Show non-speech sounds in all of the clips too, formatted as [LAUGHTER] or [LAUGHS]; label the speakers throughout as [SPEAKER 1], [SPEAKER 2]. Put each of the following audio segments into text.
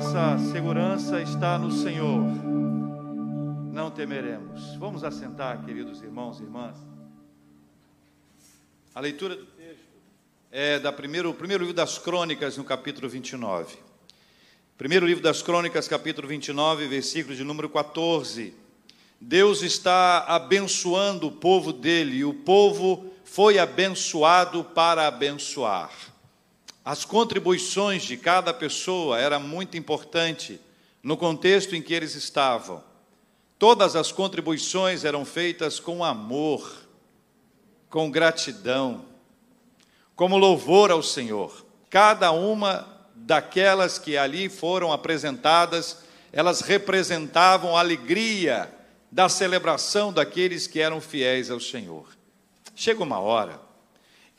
[SPEAKER 1] nossa segurança está no Senhor, não temeremos. Vamos assentar, queridos irmãos e irmãs. A leitura do texto é da primeiro, primeiro livro das Crônicas, no capítulo 29. Primeiro livro das Crônicas, capítulo 29, versículo de número 14. Deus está abençoando o povo dele, e o povo foi abençoado para abençoar. As contribuições de cada pessoa era muito importante no contexto em que eles estavam. Todas as contribuições eram feitas com amor, com gratidão, como louvor ao Senhor. Cada uma daquelas que ali foram apresentadas, elas representavam a alegria da celebração daqueles que eram fiéis ao Senhor. Chega uma hora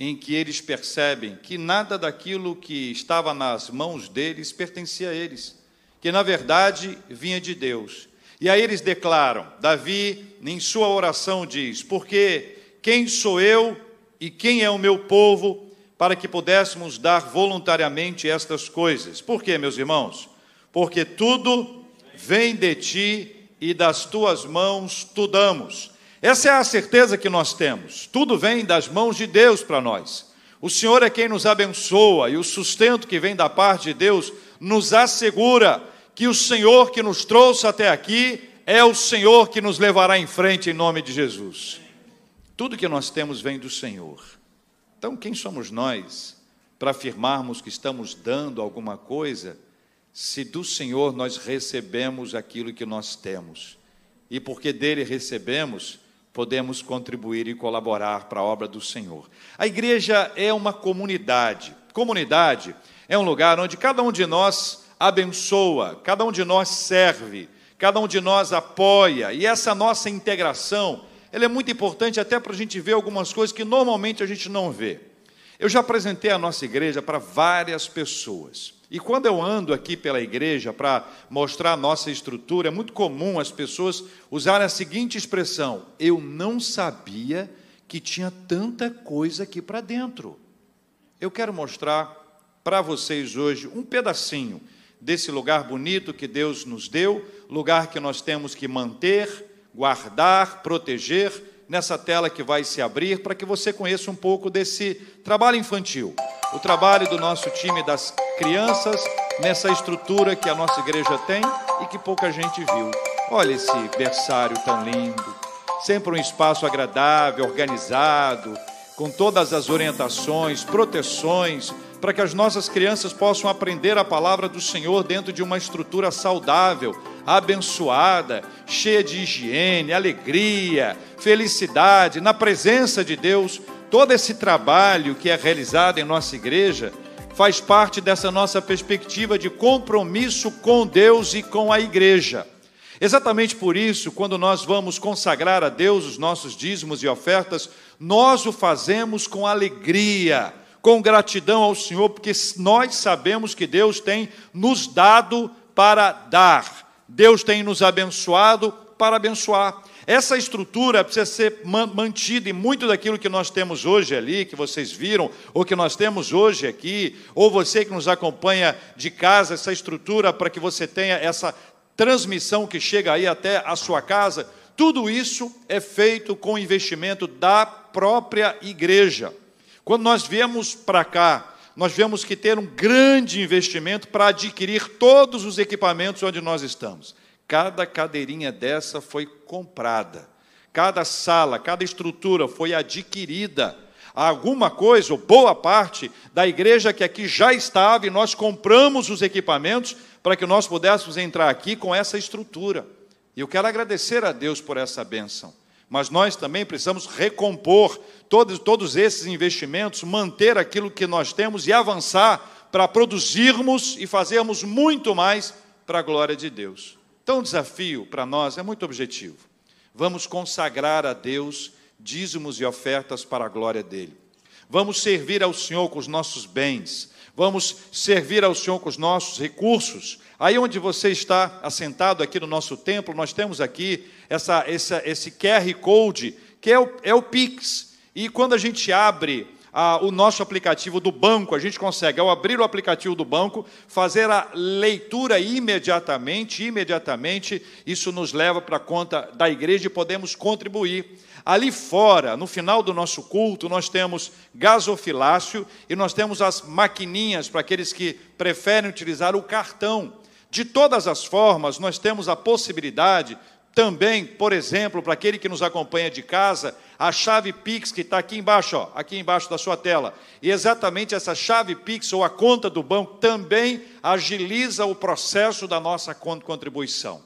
[SPEAKER 1] em que eles percebem que nada daquilo que estava nas mãos deles pertencia a eles, que na verdade vinha de Deus. E aí eles declaram: Davi, em sua oração, diz: Porque quem sou eu e quem é o meu povo para que pudéssemos dar voluntariamente estas coisas? Por quê, meus irmãos? Porque tudo vem de ti e das tuas mãos tu damos. Essa é a certeza que nós temos. Tudo vem das mãos de Deus para nós. O Senhor é quem nos abençoa e o sustento que vem da parte de Deus nos assegura que o Senhor que nos trouxe até aqui é o Senhor que nos levará em frente em nome de Jesus. Tudo que nós temos vem do Senhor. Então, quem somos nós para afirmarmos que estamos dando alguma coisa, se do Senhor nós recebemos aquilo que nós temos? E porque dele recebemos, podemos contribuir e colaborar para a obra do Senhor. A igreja é uma comunidade. Comunidade é um lugar onde cada um de nós abençoa, cada um de nós serve, cada um de nós apoia, e essa nossa integração, ela é muito importante até para a gente ver algumas coisas que normalmente a gente não vê. Eu já apresentei a nossa igreja para várias pessoas. E quando eu ando aqui pela igreja para mostrar a nossa estrutura, é muito comum as pessoas usarem a seguinte expressão: eu não sabia que tinha tanta coisa aqui para dentro. Eu quero mostrar para vocês hoje um pedacinho desse lugar bonito que Deus nos deu, lugar que nós temos que manter, guardar, proteger, nessa tela que vai se abrir, para que você conheça um pouco desse trabalho infantil o trabalho do nosso time das crianças nessa estrutura que a nossa igreja tem e que pouca gente viu. Olha esse berçário tão lindo, sempre um espaço agradável, organizado, com todas as orientações, proteções, para que as nossas crianças possam aprender a palavra do Senhor dentro de uma estrutura saudável, abençoada, cheia de higiene, alegria, felicidade, na presença de Deus todo esse trabalho que é realizado em nossa igreja faz parte dessa nossa perspectiva de compromisso com Deus e com a igreja. Exatamente por isso, quando nós vamos consagrar a Deus os nossos dízimos e ofertas, nós o fazemos com alegria, com gratidão ao Senhor, porque nós sabemos que Deus tem nos dado para dar, Deus tem nos abençoado para abençoar. Essa estrutura precisa ser mantida e muito daquilo que nós temos hoje ali, que vocês viram, ou que nós temos hoje aqui, ou você que nos acompanha de casa, essa estrutura para que você tenha essa transmissão que chega aí até a sua casa, tudo isso é feito com investimento da própria igreja. Quando nós viemos para cá, nós vemos que ter um grande investimento para adquirir todos os equipamentos onde nós estamos. Cada cadeirinha dessa foi comprada. Cada sala, cada estrutura foi adquirida. Alguma coisa, ou boa parte, da igreja que aqui já estava, e nós compramos os equipamentos para que nós pudéssemos entrar aqui com essa estrutura. E eu quero agradecer a Deus por essa bênção. Mas nós também precisamos recompor todos, todos esses investimentos, manter aquilo que nós temos e avançar para produzirmos e fazermos muito mais para a glória de Deus. Então, o desafio para nós é muito objetivo. Vamos consagrar a Deus dízimos e ofertas para a glória dele. Vamos servir ao Senhor com os nossos bens. Vamos servir ao Senhor com os nossos recursos. Aí onde você está assentado aqui no nosso templo, nós temos aqui essa, essa, esse QR Code, que é o, é o Pix. E quando a gente abre ah, o nosso aplicativo do banco, a gente consegue, ao abrir o aplicativo do banco, fazer a leitura imediatamente, imediatamente, isso nos leva para a conta da igreja e podemos contribuir. Ali fora, no final do nosso culto, nós temos gasofilácio e nós temos as maquininhas para aqueles que preferem utilizar o cartão. De todas as formas, nós temos a possibilidade também, por exemplo, para aquele que nos acompanha de casa, a chave Pix que está aqui embaixo, ó, aqui embaixo da sua tela. E exatamente essa chave Pix ou a conta do banco também agiliza o processo da nossa contribuição.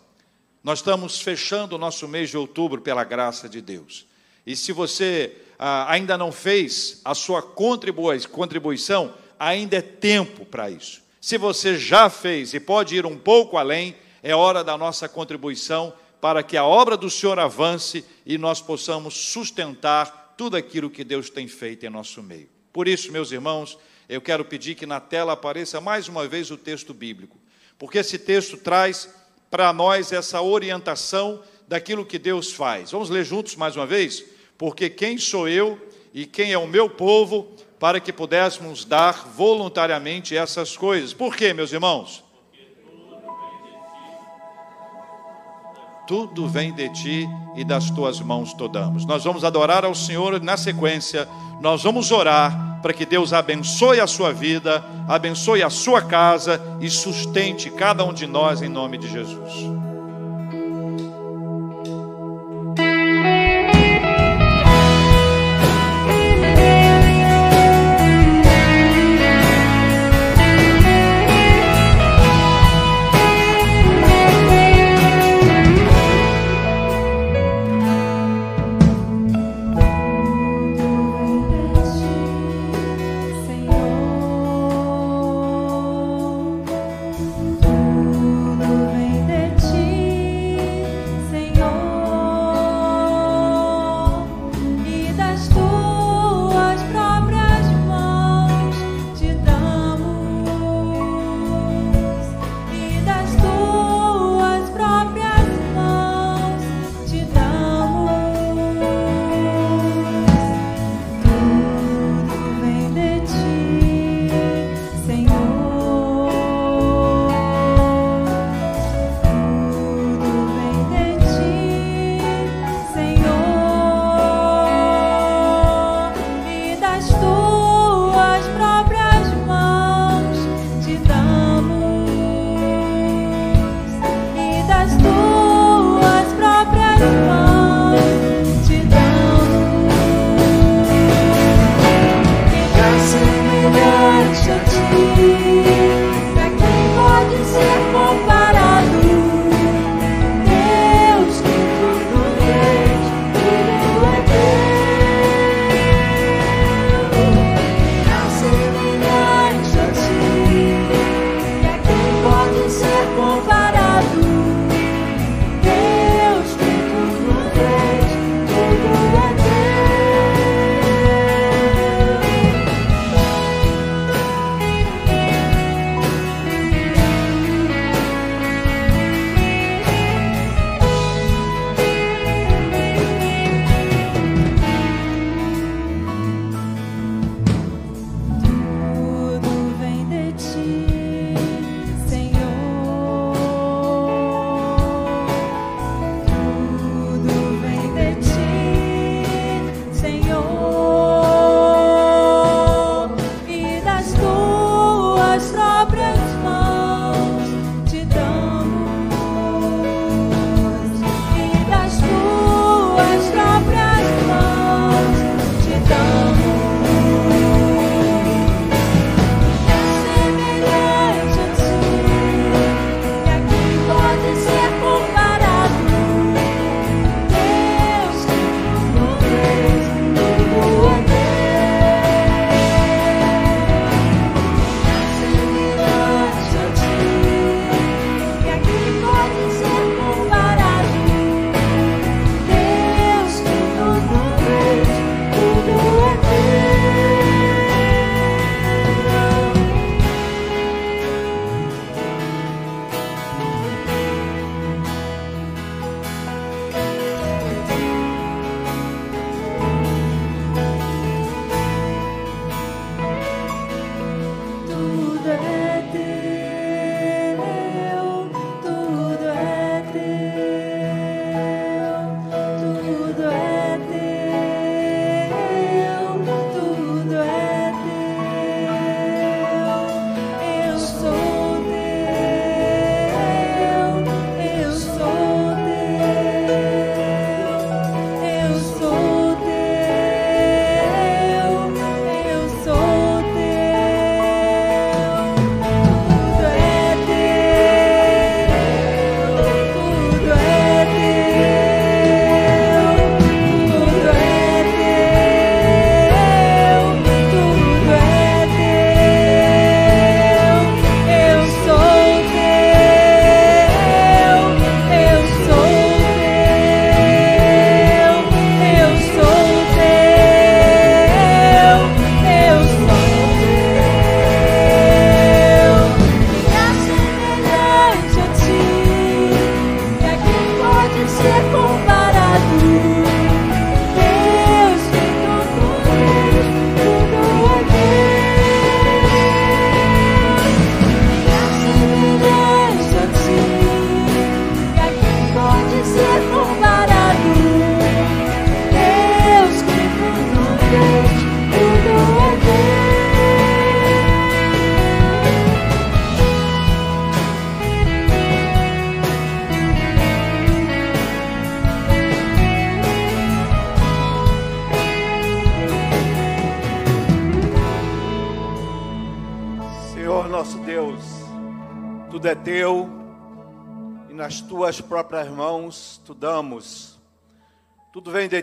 [SPEAKER 1] Nós estamos fechando o nosso mês de outubro pela graça de Deus. E se você ah, ainda não fez a sua contribuição, ainda é tempo para isso. Se você já fez e pode ir um pouco além, é hora da nossa contribuição para que a obra do Senhor avance e nós possamos sustentar tudo aquilo que Deus tem feito em nosso meio. Por isso, meus irmãos, eu quero pedir que na tela apareça mais uma vez o texto bíblico, porque esse texto traz para nós essa orientação daquilo que Deus faz. Vamos ler juntos mais uma vez? Porque quem sou eu e quem é o meu povo para que pudéssemos dar voluntariamente essas coisas. Por quê, meus irmãos? Tudo vem de ti e das tuas mãos todamos. Nós vamos adorar ao Senhor na sequência, nós vamos orar para que Deus abençoe a sua vida, abençoe a sua casa e sustente cada um de nós em nome de Jesus.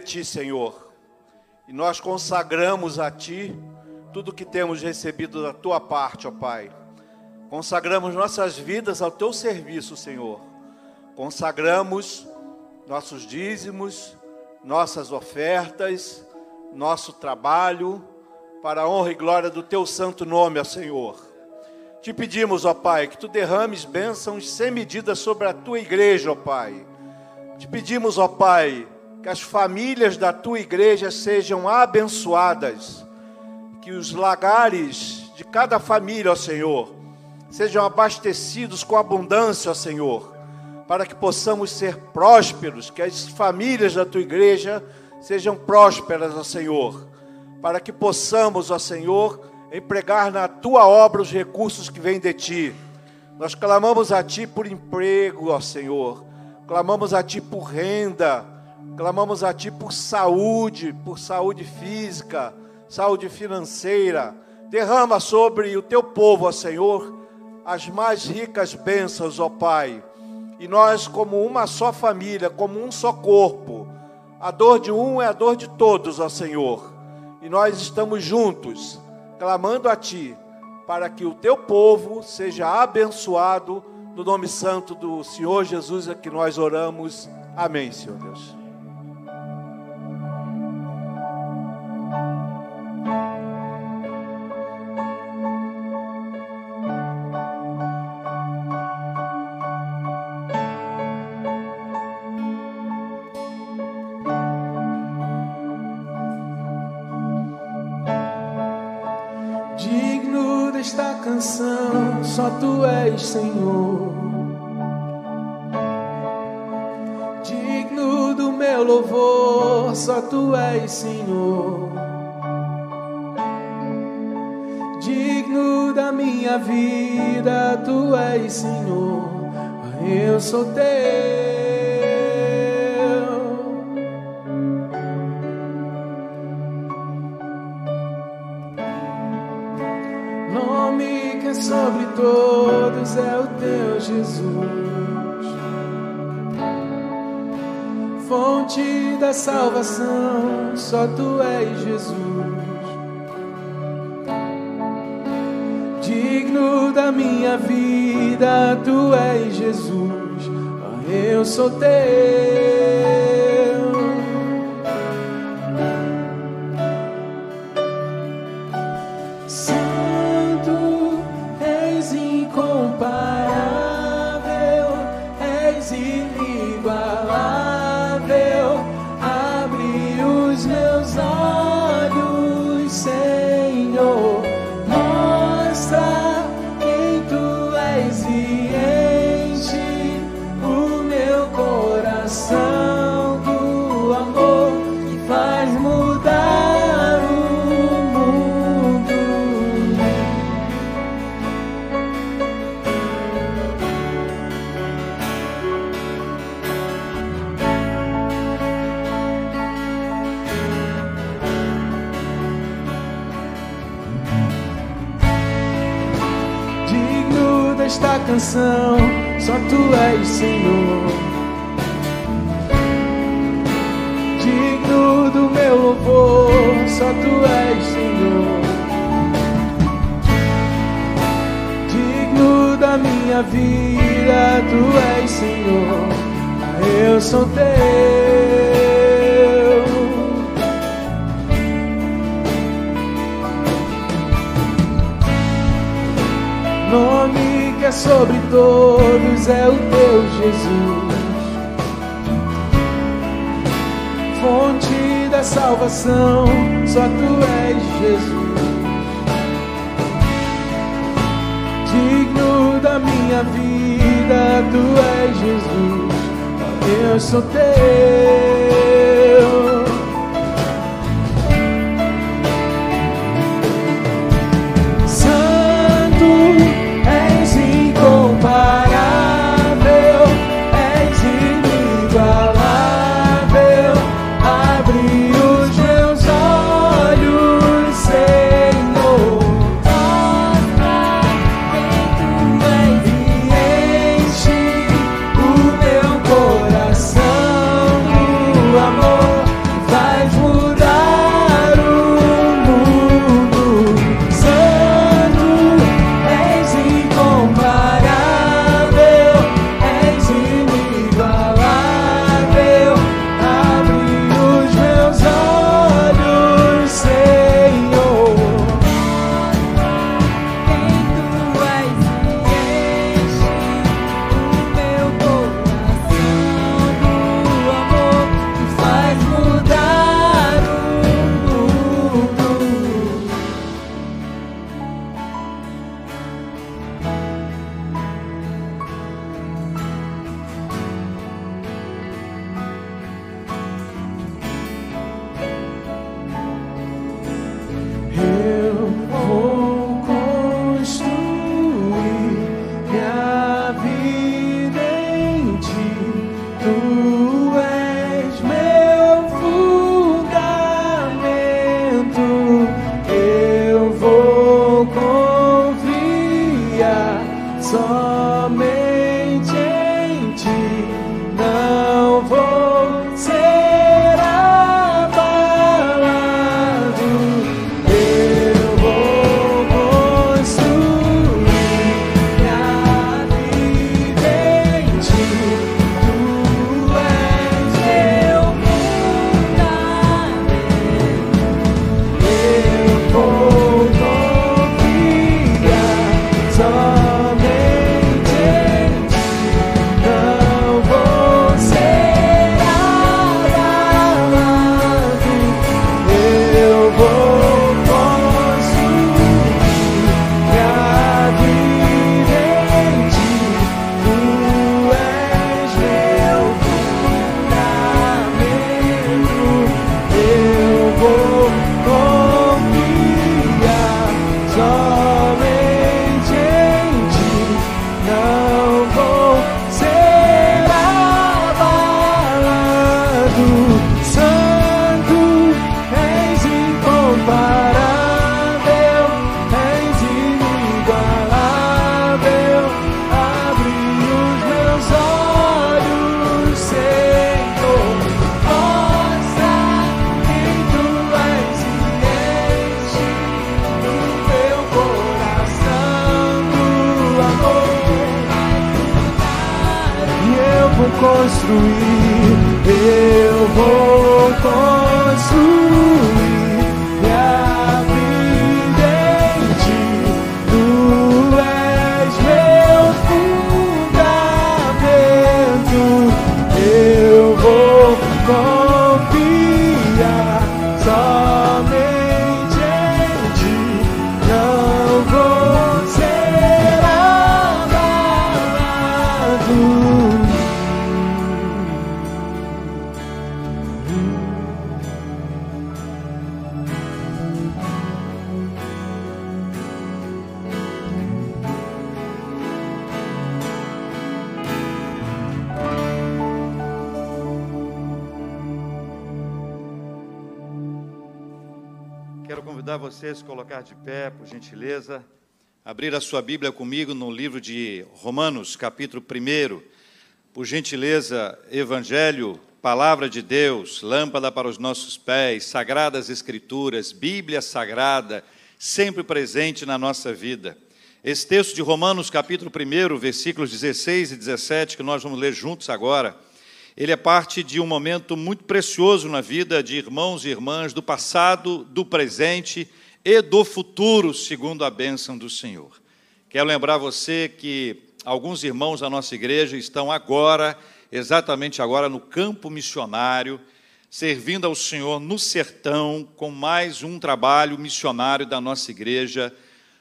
[SPEAKER 2] Ti, Senhor, e nós consagramos a ti tudo que temos recebido da tua parte, ó Pai. Consagramos nossas vidas ao teu serviço, Senhor. Consagramos nossos dízimos, nossas ofertas, nosso trabalho, para a honra e glória do teu santo nome, ó Senhor. Te pedimos, ó Pai, que tu derrames bênçãos sem medida sobre a tua igreja, ó Pai. Te pedimos, ó Pai, que as famílias da tua igreja sejam abençoadas, que os lagares de cada família, ó Senhor, sejam abastecidos com abundância, ó Senhor, para que possamos ser prósperos, que as famílias da tua igreja sejam prósperas, ó Senhor para que possamos, ó Senhor, empregar na tua obra os recursos que vêm de ti. Nós clamamos a ti por emprego, ó Senhor. Clamamos a ti por renda. Clamamos a ti por saúde, por saúde física, saúde financeira. Derrama sobre o teu povo, ó Senhor, as mais ricas bênçãos, ó Pai. E nós, como uma só família, como um só corpo, a dor de um é a dor de todos, ó Senhor e nós estamos juntos, clamando a Ti, para que o Teu povo seja abençoado no nome santo do Senhor Jesus, a que nós oramos. Amém, Senhor Deus.
[SPEAKER 3] Senhor. Digno do meu louvor, só tu és Senhor. Digno da minha vida, tu és Senhor. Eu sou teu. Jesus, fonte da salvação, só tu és Jesus, digno da minha vida, tu és Jesus, eu sou teu. Tu és Senhor. Digno do meu louvor, só tu és Senhor. Digno da minha vida, tu és Senhor. Eu sou teu. Que é sobre todos é o teu Jesus, fonte da salvação, só tu és Jesus, digno da minha vida, tu és Jesus, eu sou teu.
[SPEAKER 1] Colocar de pé, por gentileza. Abrir a sua Bíblia comigo no livro de Romanos, capítulo 1. Por gentileza, Evangelho, Palavra de Deus, lâmpada para os nossos pés, sagradas Escrituras, Bíblia Sagrada, sempre presente na nossa vida. Esse texto de Romanos, capítulo 1, versículos 16 e 17, que nós vamos ler juntos agora, ele é parte de um momento muito precioso na vida de irmãos e irmãs do passado, do presente e do futuro, segundo a bênção do Senhor. Quero lembrar você que alguns irmãos da nossa igreja estão agora, exatamente agora, no campo missionário, servindo ao Senhor no sertão, com mais um trabalho missionário da nossa igreja,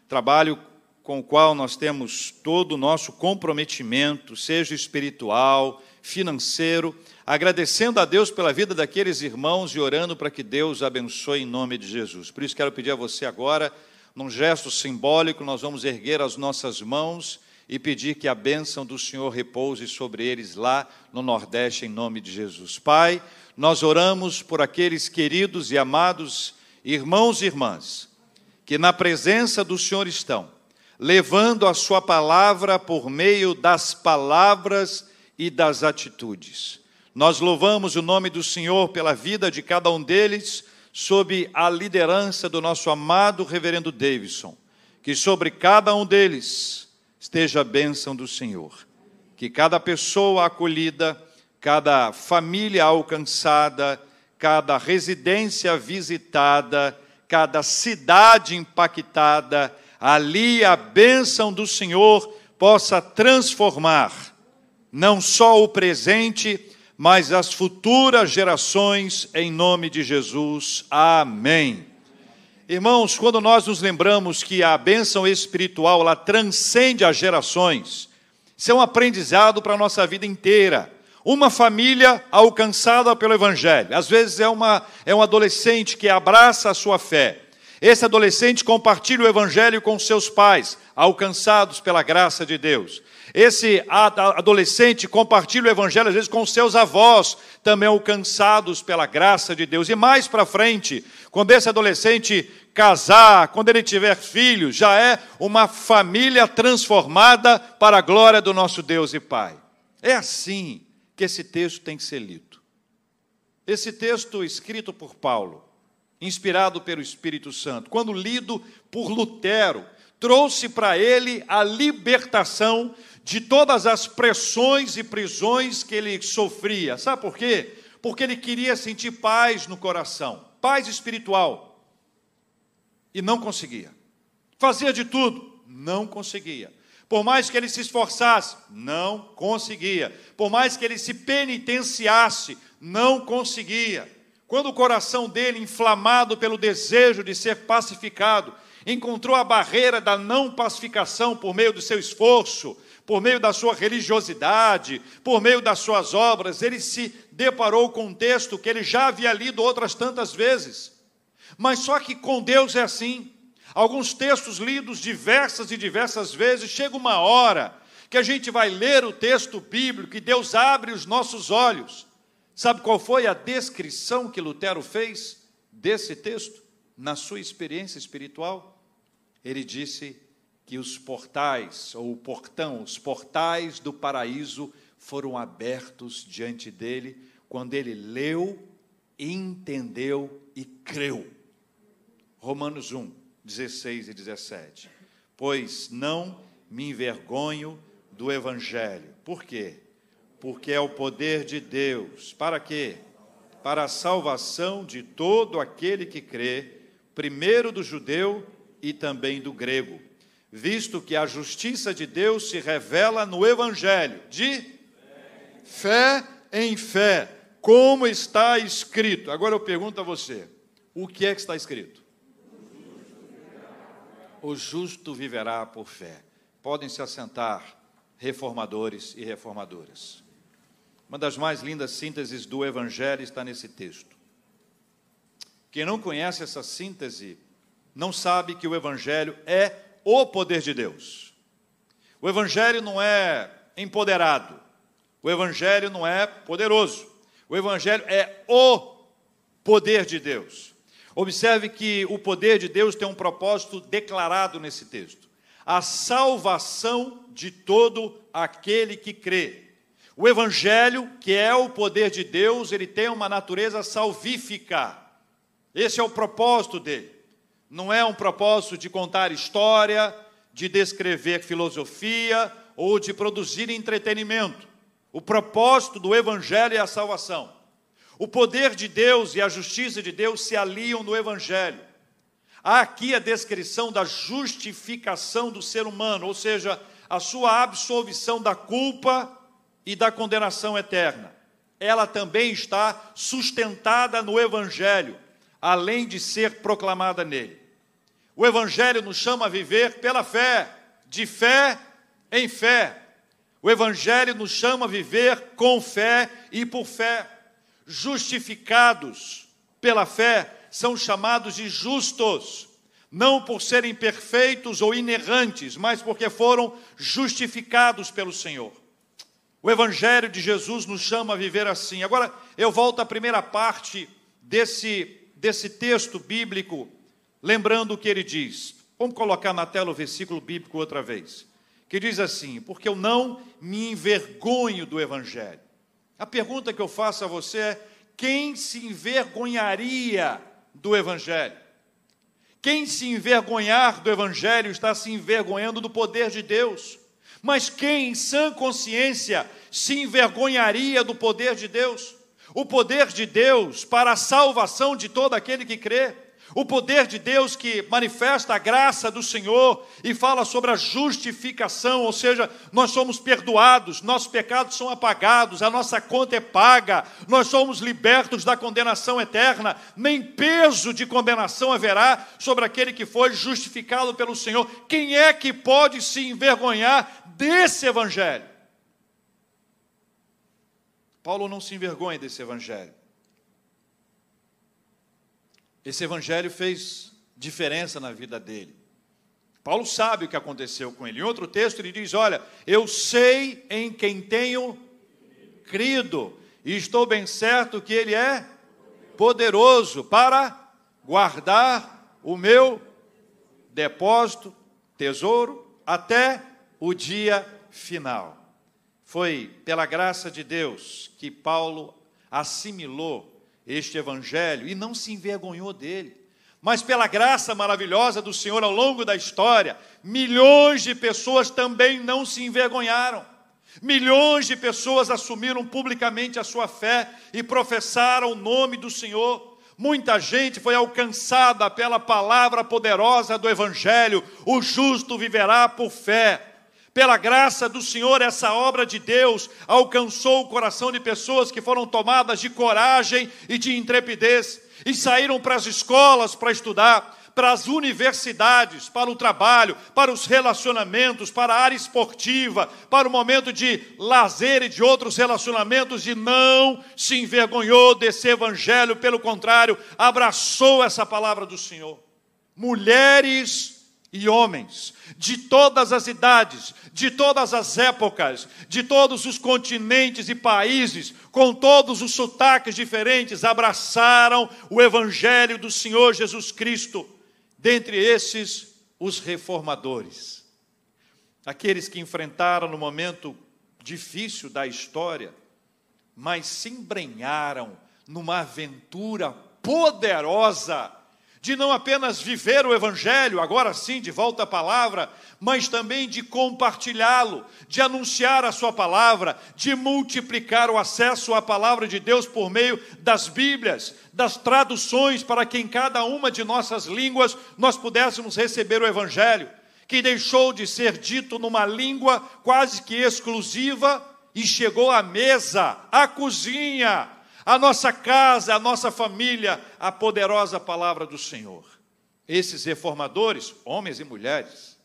[SPEAKER 1] trabalho com o qual nós temos todo o nosso comprometimento, seja espiritual, financeiro, agradecendo a Deus pela vida daqueles irmãos e orando para que Deus abençoe em nome de Jesus. Por isso quero pedir a você agora, num gesto simbólico, nós vamos erguer as nossas mãos e pedir que a bênção do Senhor repouse sobre eles lá no Nordeste, em nome de Jesus. Pai, nós oramos por aqueles queridos e amados irmãos e irmãs que na presença do Senhor estão, levando a Sua palavra por meio das palavras e das atitudes. Nós louvamos o nome do Senhor pela vida de cada um deles, sob a liderança do nosso amado reverendo Davidson. Que sobre cada um deles esteja a bênção do Senhor. Que cada pessoa acolhida, cada família alcançada, cada residência visitada, cada cidade impactada, ali a bênção do Senhor possa transformar não só o presente, mas as futuras gerações, em nome de Jesus. Amém. Irmãos, quando nós nos lembramos que a bênção espiritual ela transcende as gerações, isso é um aprendizado para a nossa vida inteira. Uma família alcançada pelo Evangelho, às vezes é, uma, é um adolescente que abraça a sua fé. Esse adolescente compartilha o Evangelho com seus pais, alcançados pela graça de Deus. Esse adolescente compartilha o evangelho às vezes com seus avós, também alcançados pela graça de Deus. E mais para frente, quando esse adolescente casar, quando ele tiver filhos, já é uma família transformada para a glória do nosso Deus e Pai. É assim que esse texto tem que ser lido. Esse texto escrito por Paulo, inspirado pelo Espírito Santo, quando lido por Lutero, trouxe para ele a libertação de todas as pressões e prisões que ele sofria. Sabe por quê? Porque ele queria sentir paz no coração, paz espiritual. E não conseguia. Fazia de tudo, não conseguia. Por mais que ele se esforçasse, não conseguia. Por mais que ele se penitenciasse, não conseguia. Quando o coração dele, inflamado pelo desejo de ser pacificado, encontrou a barreira da não pacificação por meio do seu esforço, por meio da sua religiosidade, por meio das suas obras, ele se deparou com um texto que ele já havia lido outras tantas vezes. Mas só que com Deus é assim. Alguns textos lidos diversas e diversas vezes, chega uma hora que a gente vai ler o texto bíblico e Deus abre os nossos olhos. Sabe qual foi a descrição que Lutero fez desse texto na sua experiência espiritual? Ele disse: que os portais, ou o portão, os portais do paraíso foram abertos diante dele quando ele leu, entendeu e creu. Romanos 1, 16 e 17. Pois não me envergonho do evangelho. Por quê? porque é o poder de Deus. Para quê? Para a salvação de todo aquele que crê, primeiro do judeu e também do grego, visto que a justiça de Deus se revela no evangelho de fé em fé, como está escrito. Agora eu pergunto a você: o que é que está escrito? O justo viverá por fé. Podem se assentar, reformadores e reformadoras. Uma das mais lindas sínteses do Evangelho está nesse texto. Quem não conhece essa síntese não sabe que o Evangelho é o poder de Deus. O Evangelho não é empoderado, o Evangelho não é poderoso, o Evangelho é o poder de Deus. Observe que o poder de Deus tem um propósito declarado nesse texto: a salvação de todo aquele que crê. O Evangelho, que é o poder de Deus, ele tem uma natureza salvífica. Esse é o propósito dele. Não é um propósito de contar história, de descrever filosofia ou de produzir entretenimento. O propósito do Evangelho é a salvação. O poder de Deus e a justiça de Deus se aliam no Evangelho. Há aqui a descrição da justificação do ser humano, ou seja, a sua absolvição da culpa e da condenação eterna. Ela também está sustentada no Evangelho, além de ser proclamada nele. O Evangelho nos chama a viver pela fé, de fé em fé. O Evangelho nos chama a viver com fé e por fé. Justificados pela fé, são chamados de justos, não por serem perfeitos ou inerrantes, mas porque foram justificados pelo Senhor. O Evangelho de Jesus nos chama a viver assim. Agora, eu volto à primeira parte desse, desse texto bíblico, lembrando o que ele diz. Vamos colocar na tela o versículo bíblico outra vez. Que diz assim: Porque eu não me envergonho do Evangelho. A pergunta que eu faço a você é: quem se envergonharia do Evangelho? Quem se envergonhar do Evangelho está se envergonhando do poder de Deus. Mas quem, em sã consciência, se envergonharia do poder de Deus? O poder de Deus para a salvação de todo aquele que crê. O poder de Deus que manifesta a graça do Senhor e fala sobre a justificação, ou seja, nós somos perdoados, nossos pecados são apagados, a nossa conta é paga, nós somos libertos da condenação eterna, nem peso de condenação haverá sobre aquele que foi justificado pelo Senhor. Quem é que pode se envergonhar desse evangelho? Paulo não se envergonha desse evangelho. Esse evangelho fez diferença na vida dele. Paulo sabe o que aconteceu com ele. Em outro texto ele diz: Olha, eu sei em quem tenho crido, e estou bem certo que ele é poderoso para guardar o meu depósito, tesouro, até o dia final. Foi pela graça de Deus que Paulo assimilou este evangelho e não se envergonhou dele. Mas pela graça maravilhosa do Senhor ao longo da história, milhões de pessoas também não se envergonharam. Milhões de pessoas assumiram publicamente a sua fé e professaram o nome do Senhor. Muita gente foi alcançada pela palavra poderosa do Evangelho: o justo viverá por fé. Pela graça do Senhor, essa obra de Deus alcançou o coração de pessoas que foram tomadas de coragem e de intrepidez e saíram para as escolas para estudar, para as universidades, para o trabalho, para os relacionamentos, para a área esportiva, para o momento de lazer e de outros relacionamentos, e não se envergonhou desse evangelho, pelo contrário, abraçou essa palavra do Senhor. Mulheres e homens de todas as idades, de todas as épocas, de todos os continentes e países, com todos os sotaques diferentes, abraçaram o Evangelho do Senhor Jesus Cristo. Dentre esses, os reformadores, aqueles que enfrentaram no momento difícil da história, mas se embrenharam numa aventura poderosa de não apenas viver o Evangelho, agora sim, de volta à palavra, mas também de compartilhá-lo, de anunciar a Sua palavra, de multiplicar o acesso à palavra de Deus por meio das Bíblias, das traduções, para que em cada uma de nossas línguas nós pudéssemos receber o Evangelho, que deixou de ser dito numa língua quase que exclusiva e chegou à mesa, à cozinha, a nossa casa, a nossa família, a poderosa palavra do Senhor. Esses reformadores, homens e mulheres,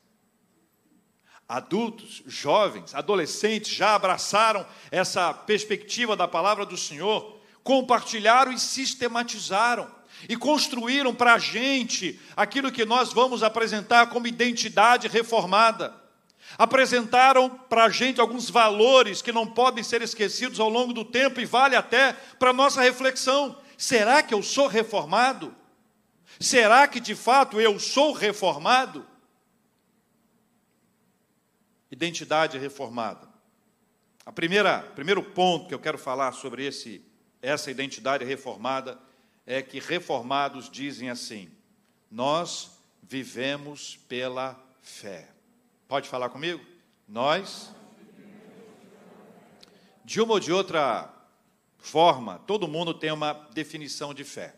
[SPEAKER 1] adultos, jovens, adolescentes, já abraçaram essa perspectiva da palavra do Senhor, compartilharam e sistematizaram e construíram para a gente aquilo que nós vamos apresentar como identidade reformada apresentaram para a gente alguns valores que não podem ser esquecidos ao longo do tempo e vale até para nossa reflexão. Será que eu sou reformado? Será que de fato eu sou reformado? Identidade reformada. A primeira, primeiro ponto que eu quero falar sobre esse, essa identidade reformada é que reformados dizem assim: nós vivemos pela fé. Pode falar comigo? Nós, de uma ou de outra forma, todo mundo tem uma definição de fé.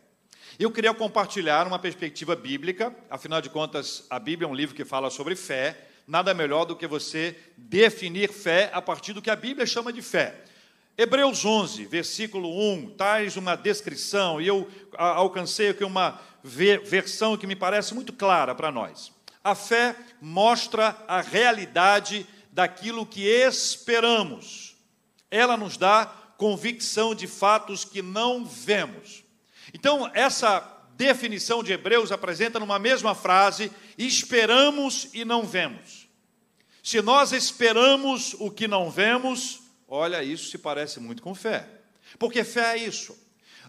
[SPEAKER 1] Eu queria compartilhar uma perspectiva bíblica, afinal de contas, a Bíblia é um livro que fala sobre fé, nada melhor do que você definir fé a partir do que a Bíblia chama de fé. Hebreus 11, versículo 1, traz uma descrição, e eu alcancei aqui uma versão que me parece muito clara para nós. A fé mostra a realidade daquilo que esperamos. Ela nos dá convicção de fatos que não vemos. Então, essa definição de Hebreus apresenta numa mesma frase: esperamos e não vemos. Se nós esperamos o que não vemos, olha, isso se parece muito com fé. Porque fé é isso.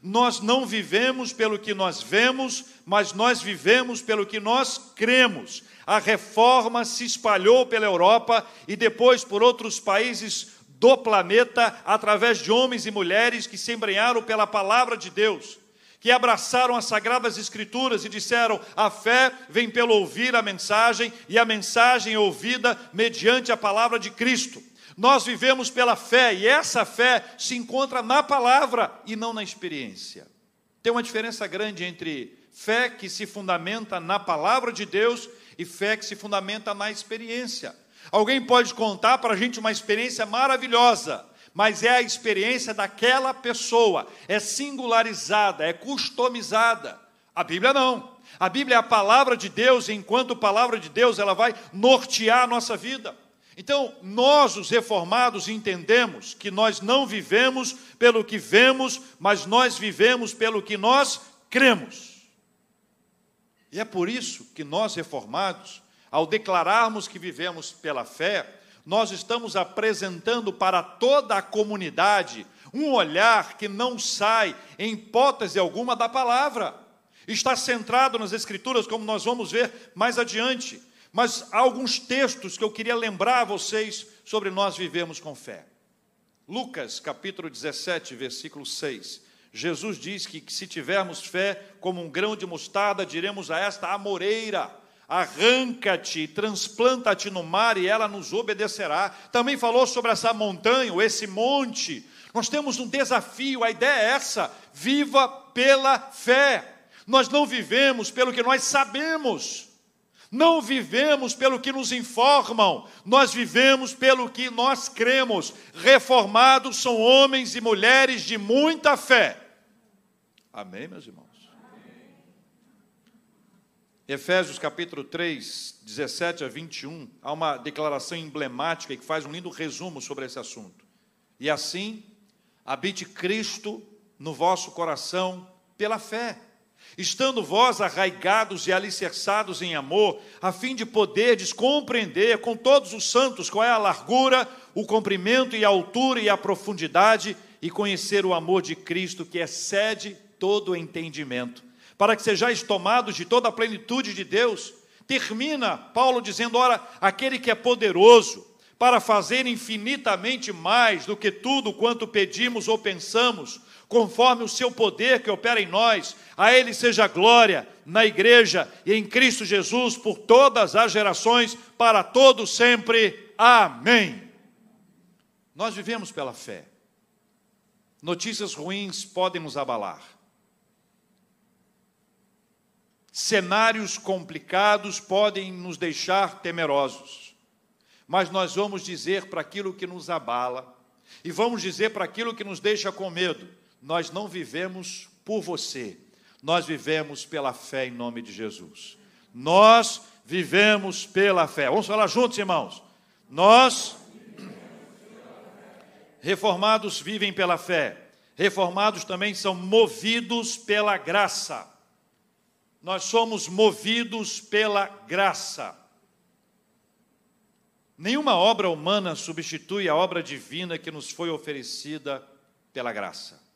[SPEAKER 1] Nós não vivemos pelo que nós vemos, mas nós vivemos pelo que nós cremos. A reforma se espalhou pela Europa e depois por outros países do planeta, através de homens e mulheres que se embrenharam pela palavra de Deus, que abraçaram as sagradas escrituras e disseram: a fé vem pelo ouvir a mensagem, e a mensagem é ouvida mediante a palavra de Cristo. Nós vivemos pela fé e essa fé se encontra na palavra e não na experiência. Tem uma diferença grande entre fé que se fundamenta na palavra de Deus e fé que se fundamenta na experiência. Alguém pode contar para a gente uma experiência maravilhosa, mas é a experiência daquela pessoa, é singularizada, é customizada. A Bíblia não. A Bíblia é a palavra de Deus, e enquanto palavra de Deus, ela vai nortear a nossa vida. Então, nós, os reformados, entendemos que nós não vivemos pelo que vemos, mas nós vivemos pelo que nós cremos. E é por isso que nós, reformados, ao declararmos que vivemos pela fé, nós estamos apresentando para toda a comunidade um olhar que não sai, em hipótese alguma, da palavra. Está centrado nas Escrituras, como nós vamos ver mais adiante. Mas há alguns textos que eu queria lembrar a vocês sobre nós vivemos com fé. Lucas, capítulo 17, versículo 6. Jesus diz que, que se tivermos fé como um grão de mostarda, diremos a esta amoreira: arranca-te, transplanta-te no mar e ela nos obedecerá. Também falou sobre essa montanha, esse monte. Nós temos um desafio, a ideia é essa: viva pela fé. Nós não vivemos pelo que nós sabemos. Não vivemos pelo que nos informam, nós vivemos pelo que nós cremos. Reformados são homens e mulheres de muita fé. Amém, meus irmãos? Amém. Efésios capítulo 3, 17 a 21, há uma declaração emblemática que faz um lindo resumo sobre esse assunto. E assim, habite Cristo no vosso coração pela fé estando vós arraigados e alicerçados em amor, a fim de poderdes compreender com todos os santos qual é a largura, o comprimento e a altura e a profundidade, e conhecer o amor de Cristo que excede todo entendimento, para que sejais tomados de toda a plenitude de Deus. Termina Paulo dizendo: ora, aquele que é poderoso para fazer infinitamente mais do que tudo quanto pedimos ou pensamos, conforme o seu poder que opera em nós. A Ele seja glória na igreja e em Cristo Jesus por todas as gerações, para todos sempre. Amém. Nós vivemos pela fé. Notícias ruins podem nos abalar. Cenários complicados podem nos deixar temerosos. Mas nós vamos dizer para aquilo que nos abala e vamos dizer para aquilo que nos deixa com medo: nós não vivemos por você, nós vivemos pela fé em nome de Jesus. Nós vivemos pela fé. Vamos falar juntos, irmãos. Nós, reformados, vivem pela fé. Reformados também são movidos pela graça. Nós somos movidos pela graça. Nenhuma obra humana substitui a obra divina que nos foi oferecida pela graça.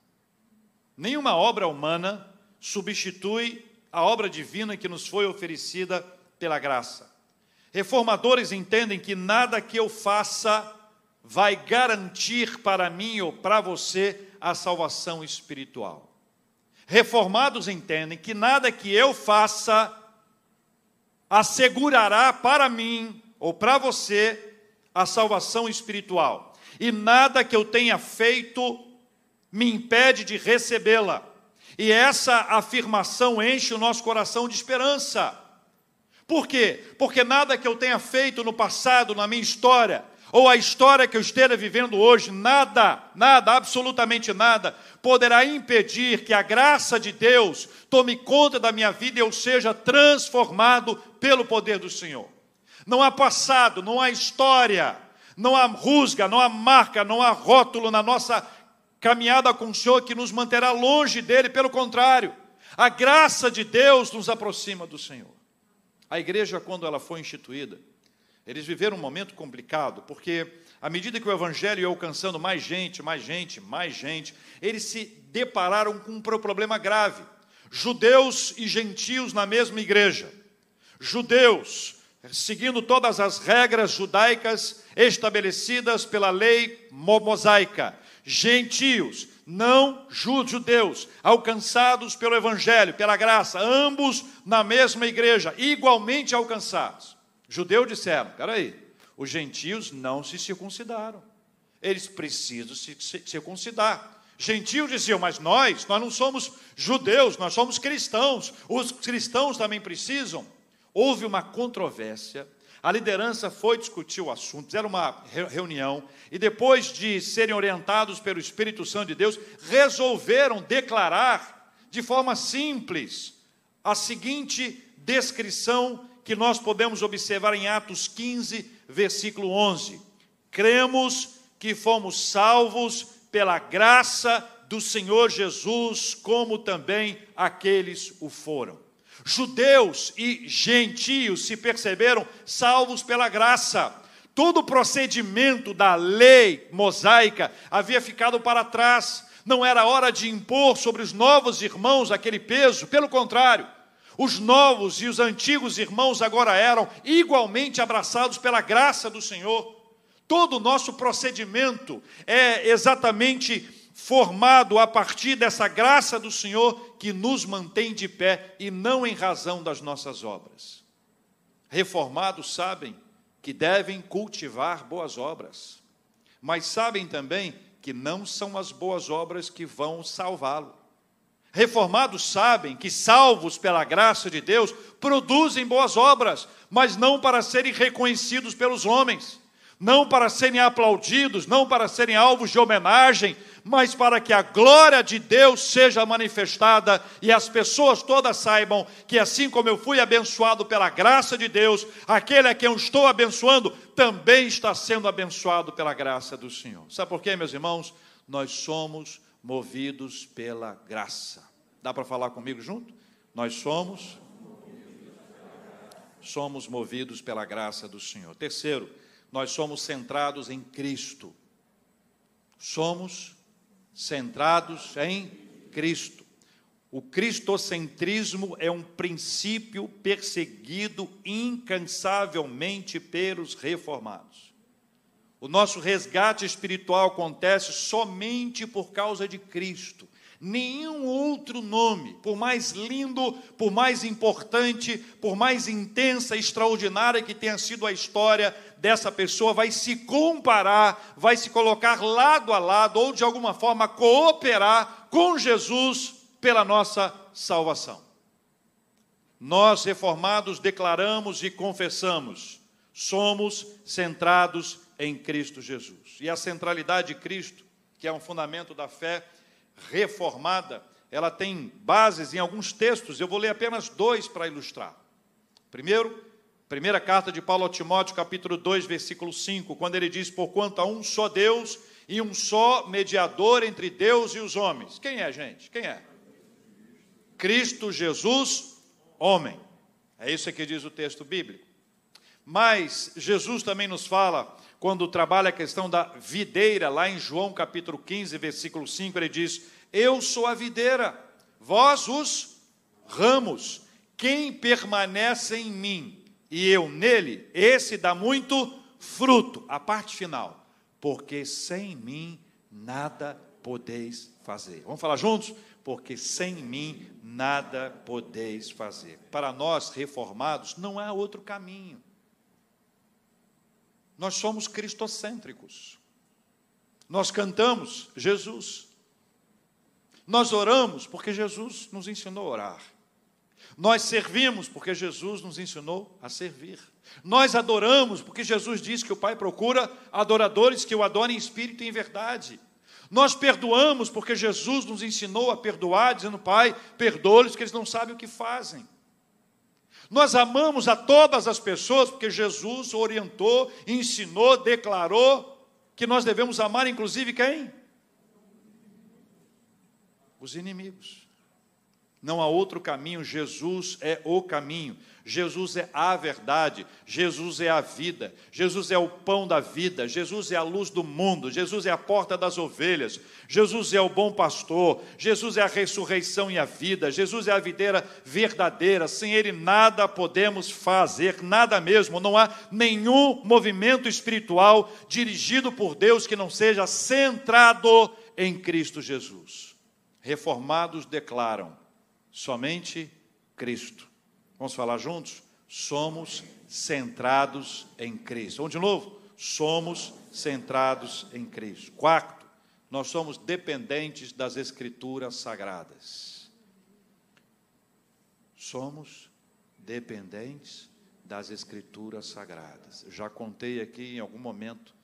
[SPEAKER 1] Nenhuma obra humana substitui a obra divina que nos foi oferecida pela graça. Reformadores entendem que nada que eu faça vai garantir para mim ou para você a salvação espiritual. Reformados entendem que nada que eu faça assegurará para mim ou para você a salvação espiritual. E nada que eu tenha feito me impede de recebê-la. E essa afirmação enche o nosso coração de esperança. Por quê? Porque nada que eu tenha feito no passado, na minha história, ou a história que eu esteja vivendo hoje, nada, nada, absolutamente nada, poderá impedir que a graça de Deus tome conta da minha vida e eu seja transformado pelo poder do Senhor. Não há passado, não há história, não há rusga, não há marca, não há rótulo na nossa caminhada com o Senhor que nos manterá longe dele, pelo contrário, a graça de Deus nos aproxima do Senhor. A igreja, quando ela foi instituída, eles viveram um momento complicado, porque à medida que o evangelho ia alcançando mais gente, mais gente, mais gente, eles se depararam com um problema grave. Judeus e gentios na mesma igreja. Judeus, seguindo todas as regras judaicas estabelecidas pela lei mosaica gentios, não judeus, alcançados pelo Evangelho, pela graça, ambos na mesma igreja, igualmente alcançados. Judeus disseram: peraí, os gentios não se circuncidaram, eles precisam se circuncidar. Gentios diziam, mas nós, nós não somos judeus, nós somos cristãos, os cristãos também precisam. Houve uma controvérsia a liderança foi discutir o assunto, fizeram uma reunião e, depois de serem orientados pelo Espírito Santo de Deus, resolveram declarar de forma simples a seguinte descrição que nós podemos observar em Atos 15, versículo 11: Cremos que fomos salvos pela graça do Senhor Jesus, como também aqueles o foram. Judeus e gentios se perceberam salvos pela graça. Todo o procedimento da lei mosaica havia ficado para trás. Não era hora de impor sobre os novos irmãos aquele peso, pelo contrário, os novos e os antigos irmãos agora eram igualmente abraçados pela graça do Senhor. Todo o nosso procedimento é exatamente formado a partir dessa graça do Senhor que nos mantém de pé e não em razão das nossas obras. Reformados sabem que devem cultivar boas obras, mas sabem também que não são as boas obras que vão salvá-lo. Reformados sabem que, salvos pela graça de Deus, produzem boas obras, mas não para serem reconhecidos pelos homens, não para serem aplaudidos, não para serem alvos de homenagem, mas para que a glória de Deus seja manifestada e as pessoas todas saibam que, assim como eu fui abençoado pela graça de Deus, aquele a quem eu estou abençoando também está sendo abençoado pela graça do Senhor. Sabe por quê, meus irmãos? Nós somos movidos pela graça. Dá para falar comigo junto? Nós somos somos movidos pela graça do Senhor. Terceiro, nós somos centrados em Cristo. Somos centrados em Cristo. O cristocentrismo é um princípio perseguido incansavelmente pelos reformados. O nosso resgate espiritual acontece somente por causa de Cristo. Nenhum outro nome, por mais lindo, por mais importante, por mais intensa, extraordinária que tenha sido a história dessa pessoa, vai se comparar, vai se colocar lado a lado, ou de alguma forma cooperar com Jesus pela nossa salvação. Nós, reformados, declaramos e confessamos, somos centrados em Cristo Jesus. E a centralidade de Cristo, que é um fundamento da fé reformada, ela tem bases em alguns textos, eu vou ler apenas dois para ilustrar. Primeiro, primeira carta de Paulo a Timóteo, capítulo 2, versículo 5, quando ele diz: Porquanto há um só Deus e um só mediador entre Deus e os homens. Quem é, gente? Quem é? Cristo Jesus, homem. É isso que diz o texto bíblico. Mas Jesus também nos fala quando trabalha a questão da videira, lá em João capítulo 15, versículo 5, ele diz: Eu sou a videira, vós os ramos. Quem permanece em mim e eu nele, esse dá muito fruto. A parte final, porque sem mim nada podeis fazer. Vamos falar juntos? Porque sem mim nada podeis fazer. Para nós reformados, não há outro caminho. Nós somos cristocêntricos. Nós cantamos Jesus. Nós oramos porque Jesus nos ensinou a orar. Nós servimos porque Jesus nos ensinou a servir. Nós adoramos porque Jesus diz que o Pai procura adoradores que o adorem em espírito e em verdade. Nós perdoamos porque Jesus nos ensinou a perdoar, dizendo: Pai, perdoa-lhes que eles não sabem o que fazem. Nós amamos a todas as pessoas porque Jesus orientou, ensinou, declarou que nós devemos amar, inclusive quem? Os inimigos. Não há outro caminho, Jesus é o caminho. Jesus é a verdade, Jesus é a vida, Jesus é o pão da vida, Jesus é a luz do mundo, Jesus é a porta das ovelhas, Jesus é o bom pastor, Jesus é a ressurreição e a vida, Jesus é a videira verdadeira, sem Ele nada podemos fazer, nada mesmo, não há nenhum movimento espiritual dirigido por Deus que não seja centrado em Cristo Jesus. Reformados declaram: somente Cristo Vamos falar juntos? Somos centrados em Cristo. Vamos de novo? Somos centrados em Cristo. Quarto, nós somos dependentes das Escrituras sagradas. Somos dependentes das Escrituras sagradas. Já contei aqui em algum momento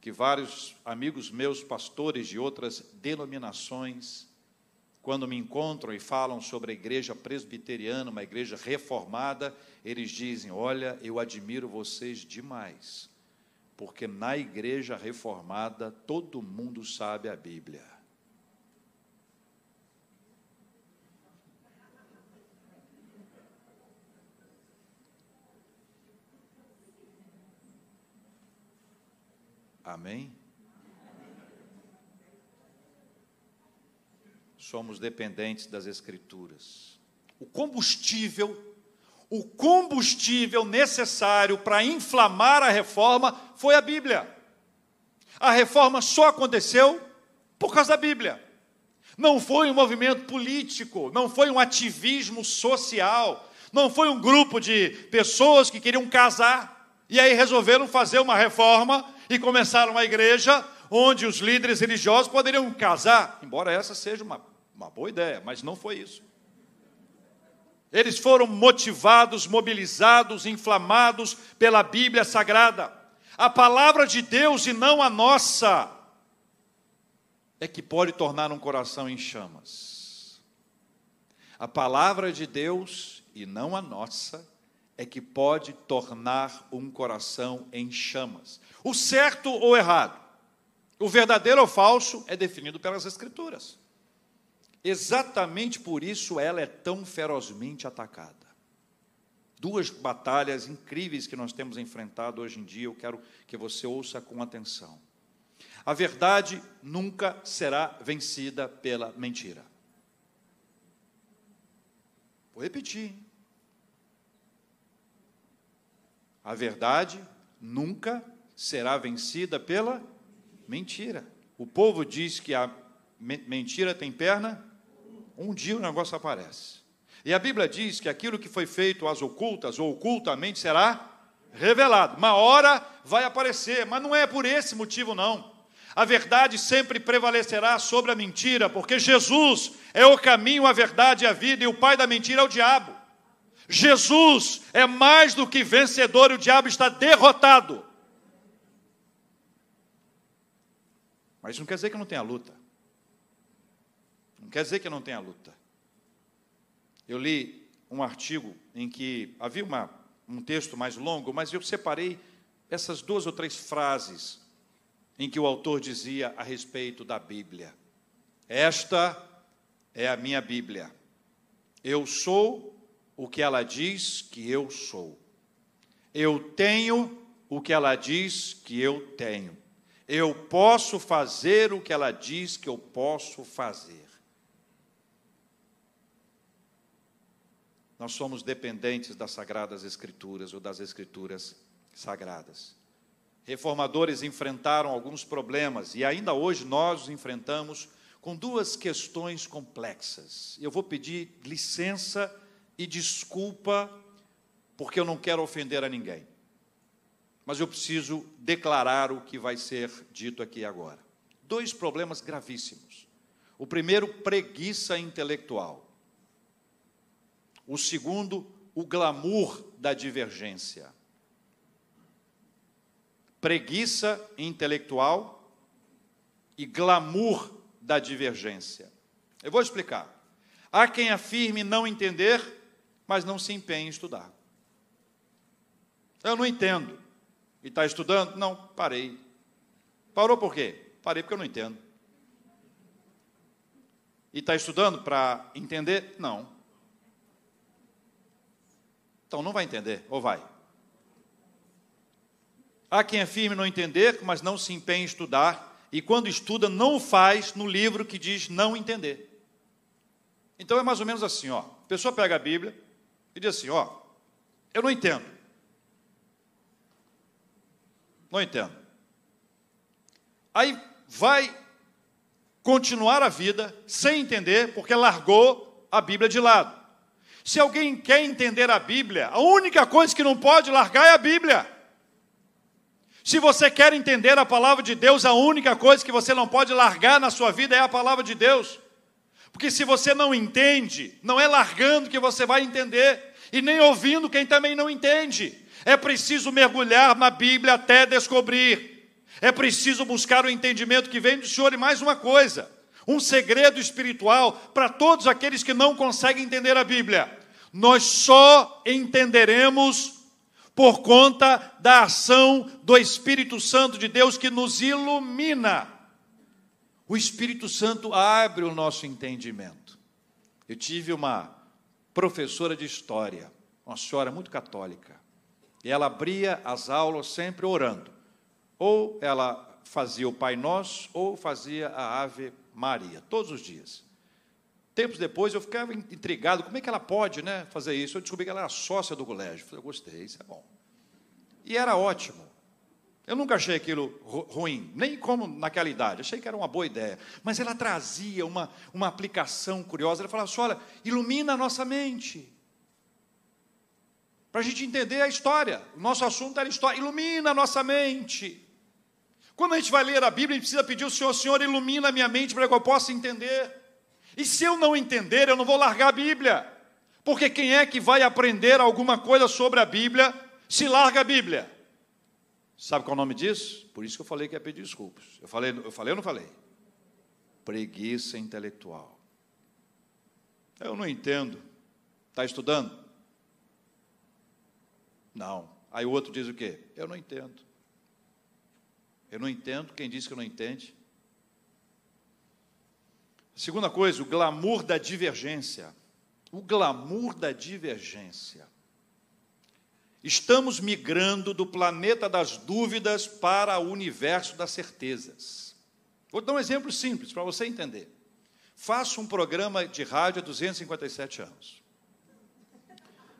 [SPEAKER 1] que vários amigos meus, pastores de outras denominações, quando me encontram e falam sobre a igreja presbiteriana, uma igreja reformada, eles dizem: Olha, eu admiro vocês demais, porque na igreja reformada todo mundo sabe a Bíblia. Amém? Somos dependentes das Escrituras. O combustível, o combustível necessário para inflamar a reforma foi a Bíblia. A reforma só aconteceu por causa da Bíblia. Não foi um movimento político, não foi um ativismo social, não foi um grupo de pessoas que queriam casar e aí resolveram fazer uma reforma e começaram uma igreja onde os líderes religiosos poderiam casar, embora essa seja uma uma boa ideia, mas não foi isso. Eles foram motivados, mobilizados, inflamados pela Bíblia Sagrada. A palavra de Deus e não a nossa é que pode tornar um coração em chamas. A palavra de Deus e não a nossa é que pode tornar um coração em chamas. O certo ou errado, o verdadeiro ou falso é definido pelas Escrituras. Exatamente por isso ela é tão ferozmente atacada. Duas batalhas incríveis que nós temos enfrentado hoje em dia, eu quero que você ouça com atenção. A verdade nunca será vencida pela mentira. Vou repetir. A verdade nunca será vencida pela mentira. O povo diz que a mentira tem perna, um dia o negócio aparece. E a Bíblia diz que aquilo que foi feito às ocultas ou ocultamente será revelado. Uma hora vai aparecer, mas não é por esse motivo, não. A verdade sempre prevalecerá sobre a mentira, porque Jesus é o caminho, a verdade e a vida, e o pai da mentira é o diabo. Jesus é mais do que vencedor, e o diabo está derrotado. Mas não quer dizer que não tenha luta. Não quer dizer que não tenha luta. Eu li um artigo em que havia uma, um texto mais longo, mas eu separei essas duas ou três frases em que o autor dizia a respeito da Bíblia. Esta é a minha Bíblia. Eu sou o que ela diz que eu sou. Eu tenho o que ela diz que eu tenho. Eu posso fazer o que ela diz que eu posso fazer. Nós somos dependentes das sagradas escrituras ou das escrituras sagradas. Reformadores enfrentaram alguns problemas e ainda hoje nós os enfrentamos com duas questões complexas. Eu vou pedir licença e desculpa, porque eu não quero ofender a ninguém. Mas eu preciso declarar o que vai ser dito aqui agora. Dois problemas gravíssimos. O primeiro, preguiça intelectual. O segundo, o glamour da divergência. Preguiça intelectual e glamour da divergência. Eu vou explicar. Há quem afirme não entender mas não se empenha em estudar. Eu não entendo. E está estudando? Não, parei. Parou por quê? Parei porque eu não entendo. E está estudando para entender? Não. Então não vai entender, ou vai? Há quem afirme não entender, mas não se empenha em estudar, e quando estuda, não o faz no livro que diz não entender. Então é mais ou menos assim, ó. A pessoa pega a Bíblia, e diz assim: Ó, eu não entendo. Não entendo. Aí vai continuar a vida sem entender, porque largou a Bíblia de lado. Se alguém quer entender a Bíblia, a única coisa que não pode largar é a Bíblia. Se você quer entender a palavra de Deus, a única coisa que você não pode largar na sua vida é a palavra de Deus. Porque se você não entende, não é largando que você vai entender, e nem ouvindo quem também não entende. É preciso mergulhar na Bíblia até descobrir. É preciso buscar o entendimento que vem do Senhor. E mais uma coisa: um segredo espiritual para todos aqueles que não conseguem entender a Bíblia. Nós só entenderemos por conta da ação do Espírito Santo de Deus que nos ilumina. O Espírito Santo abre o nosso entendimento. Eu tive uma professora de história, uma senhora muito católica. E ela abria as aulas sempre orando. Ou ela fazia o Pai Nosso, ou fazia a Ave Maria, todos os dias. Tempos depois eu ficava intrigado, como é que ela pode né, fazer isso? Eu descobri que ela era sócia do colégio. Eu falei, gostei, isso é bom. E era ótimo. Eu nunca achei aquilo ruim, nem como naquela idade, achei que era uma boa ideia. Mas ela trazia uma, uma aplicação curiosa. Ela falava assim: olha, ilumina a nossa mente. Para a gente entender a história. O nosso assunto era história. Ilumina a nossa mente. Quando a gente vai ler a Bíblia, a gente precisa pedir ao Senhor: Senhor, ilumina a minha mente para que eu possa entender. E se eu não entender, eu não vou largar a Bíblia. Porque quem é que vai aprender alguma coisa sobre a Bíblia se larga a Bíblia? Sabe qual é o nome disso? Por isso que eu falei que ia pedir desculpas. Eu falei, eu falei ou não falei? Preguiça intelectual. Eu não entendo. Está estudando? Não. Aí o outro diz o quê? Eu não entendo. Eu não entendo. Quem diz que não entende? Segunda coisa, o glamour da divergência. O glamour da divergência. Estamos migrando do planeta das dúvidas para o universo das certezas. Vou dar um exemplo simples para você entender. Faço um programa de rádio há 257 anos.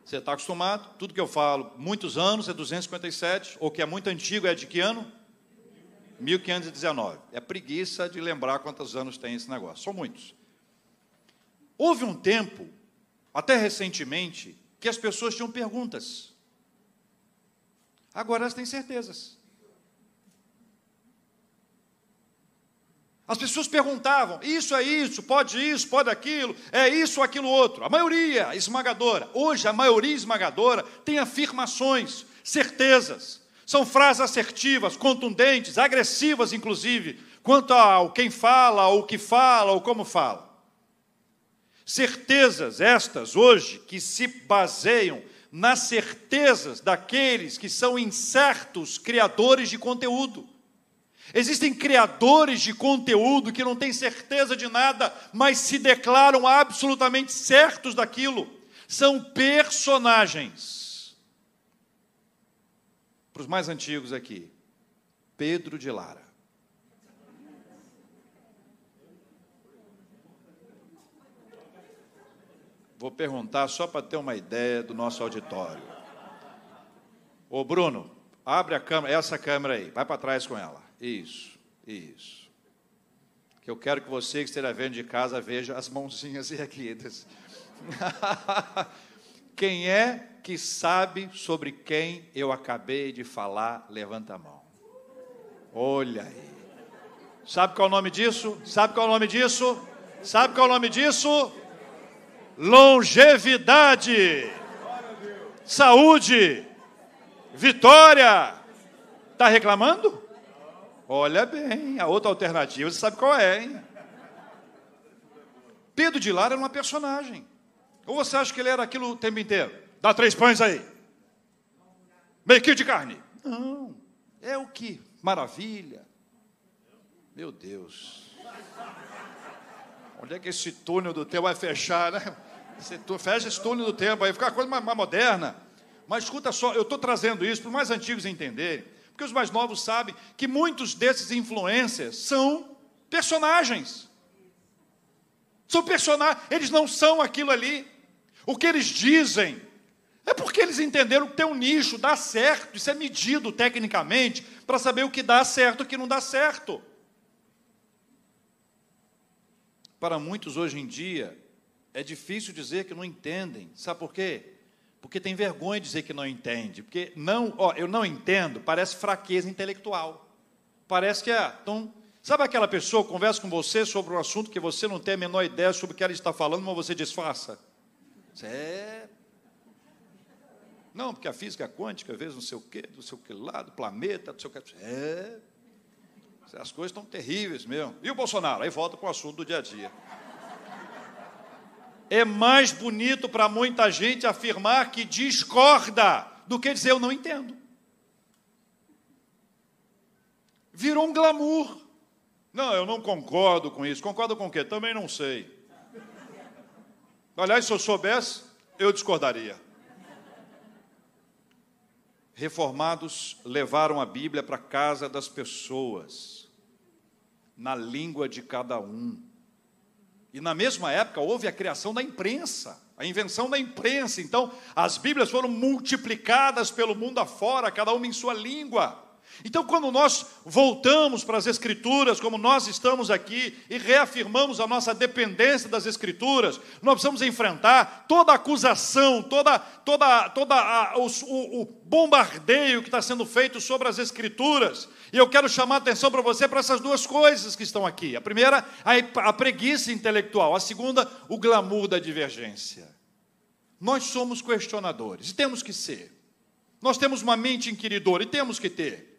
[SPEAKER 1] Você está acostumado, tudo que eu falo, muitos anos é 257, ou que é muito antigo é de que ano? 1519. É preguiça de lembrar quantos anos tem esse negócio. São muitos. Houve um tempo, até recentemente, que as pessoas tinham perguntas. Agora elas têm certezas. As pessoas perguntavam: isso é isso, pode isso, pode aquilo, é isso aquilo outro. A maioria esmagadora. Hoje, a maioria esmagadora tem afirmações, certezas. São frases assertivas, contundentes, agressivas, inclusive, quanto ao quem fala, ou o que fala, ou como fala. Certezas estas hoje que se baseiam nas certezas daqueles que são incertos criadores de conteúdo. Existem criadores de conteúdo que não têm certeza de nada, mas se declaram absolutamente certos daquilo. São personagens. Para os mais antigos aqui, Pedro de Lara. Vou perguntar só para ter uma ideia do nosso auditório. Ô Bruno, abre a câmera, essa câmera aí, vai para trás com ela. Isso, isso. Que eu quero que você que esteja vendo de casa veja as mãozinhas [LAUGHS] erguidas. quem é que sabe sobre quem eu acabei de falar? Levanta a mão. Olha aí. Sabe qual é o nome disso? Sabe qual é o nome disso? Sabe qual é o nome disso? Longevidade. Saúde. Vitória. Está reclamando? Olha bem, a outra alternativa, você sabe qual é, hein? Pedro de Lara era uma personagem. Ou você acha que ele era aquilo o tempo inteiro? Dá três pães aí. Meio quilo de carne. Não. É o que? Maravilha. Meu Deus. Onde é que esse túnel do tempo vai fechar, né? Fecha esse túnel do tempo, aí fica uma coisa mais, mais moderna. Mas escuta só, eu estou trazendo isso para os mais antigos entenderem. Porque os mais novos sabem que muitos desses influencers são personagens. São personagens, eles não são aquilo ali. O que eles dizem é porque eles entenderam que tem um nicho, dá certo, isso é medido tecnicamente para saber o que dá certo e o que não dá certo. Para muitos hoje em dia, é difícil dizer que não entendem. Sabe por quê? porque tem vergonha de dizer que não entende, porque não, ó, eu não entendo, parece fraqueza intelectual. Parece que é, então, sabe aquela pessoa que conversa com você sobre um assunto que você não tem a menor ideia sobre o que ela está falando, mas você disfarça? É. Não, porque a física quântica, vezes não sei o quê, não sei o que lá, do planeta, não sei o que. É. As coisas estão terríveis mesmo. E o Bolsonaro? Aí volta para o assunto do dia a dia. É mais bonito para muita gente afirmar que discorda do que dizer eu não entendo. Virou um glamour. Não, eu não concordo com isso. Concordo com o quê? Também não sei. Aliás, se eu soubesse, eu discordaria. Reformados levaram a Bíblia para a casa das pessoas, na língua de cada um. E na mesma época houve a criação da imprensa, a invenção da imprensa. Então, as Bíblias foram multiplicadas pelo mundo afora, cada uma em sua língua. Então, quando nós voltamos para as Escrituras, como nós estamos aqui, e reafirmamos a nossa dependência das Escrituras, nós precisamos enfrentar toda a acusação, toda, toda, toda a, o, o, bombardeio que está sendo feito sobre as Escrituras. E eu quero chamar a atenção para você para essas duas coisas que estão aqui. A primeira, a, a preguiça intelectual. A segunda, o glamour da divergência. Nós somos questionadores, e temos que ser. Nós temos uma mente inquiridora, e temos que ter.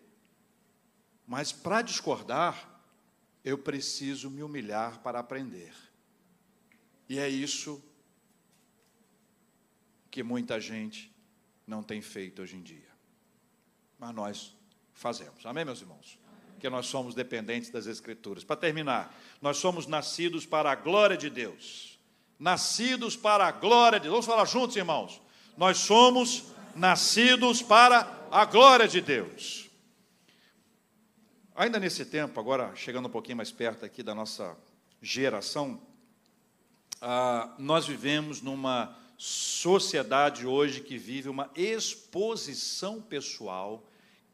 [SPEAKER 1] Mas para discordar, eu preciso me humilhar para aprender. E é isso que muita gente não tem feito hoje em dia. Mas nós fazemos. Amém, meus irmãos? Que nós somos dependentes das Escrituras. Para terminar, nós somos nascidos para a glória de Deus. Nascidos para a glória de Deus. Vamos falar juntos, irmãos? Nós somos nascidos para a glória de Deus. Ainda nesse tempo, agora chegando um pouquinho mais perto aqui da nossa geração, ah, nós vivemos numa sociedade hoje que vive uma exposição pessoal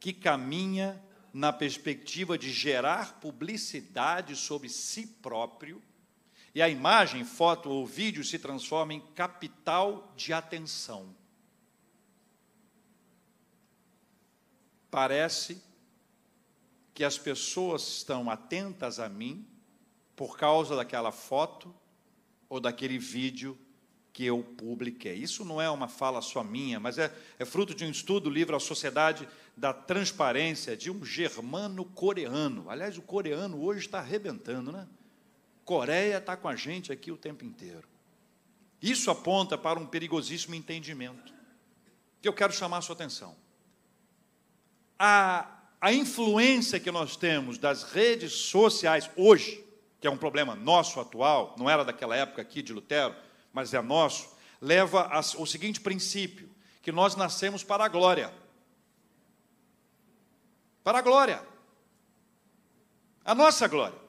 [SPEAKER 1] que caminha na perspectiva de gerar publicidade sobre si próprio, e a imagem, foto ou vídeo se transforma em capital de atenção. Parece que as pessoas estão atentas a mim por causa daquela foto ou daquele vídeo que eu publiquei. Isso não é uma fala só minha, mas é, é fruto de um estudo, livro A Sociedade da Transparência, de um germano coreano. Aliás, o coreano hoje está arrebentando, né? Coreia está com a gente aqui o tempo inteiro. Isso aponta para um perigosíssimo entendimento, que eu quero chamar a sua atenção. A, a influência que nós temos das redes sociais hoje, que é um problema nosso atual, não era daquela época aqui de Lutero, mas é nosso, leva ao seguinte princípio: que nós nascemos para a glória. Para a glória. A nossa glória.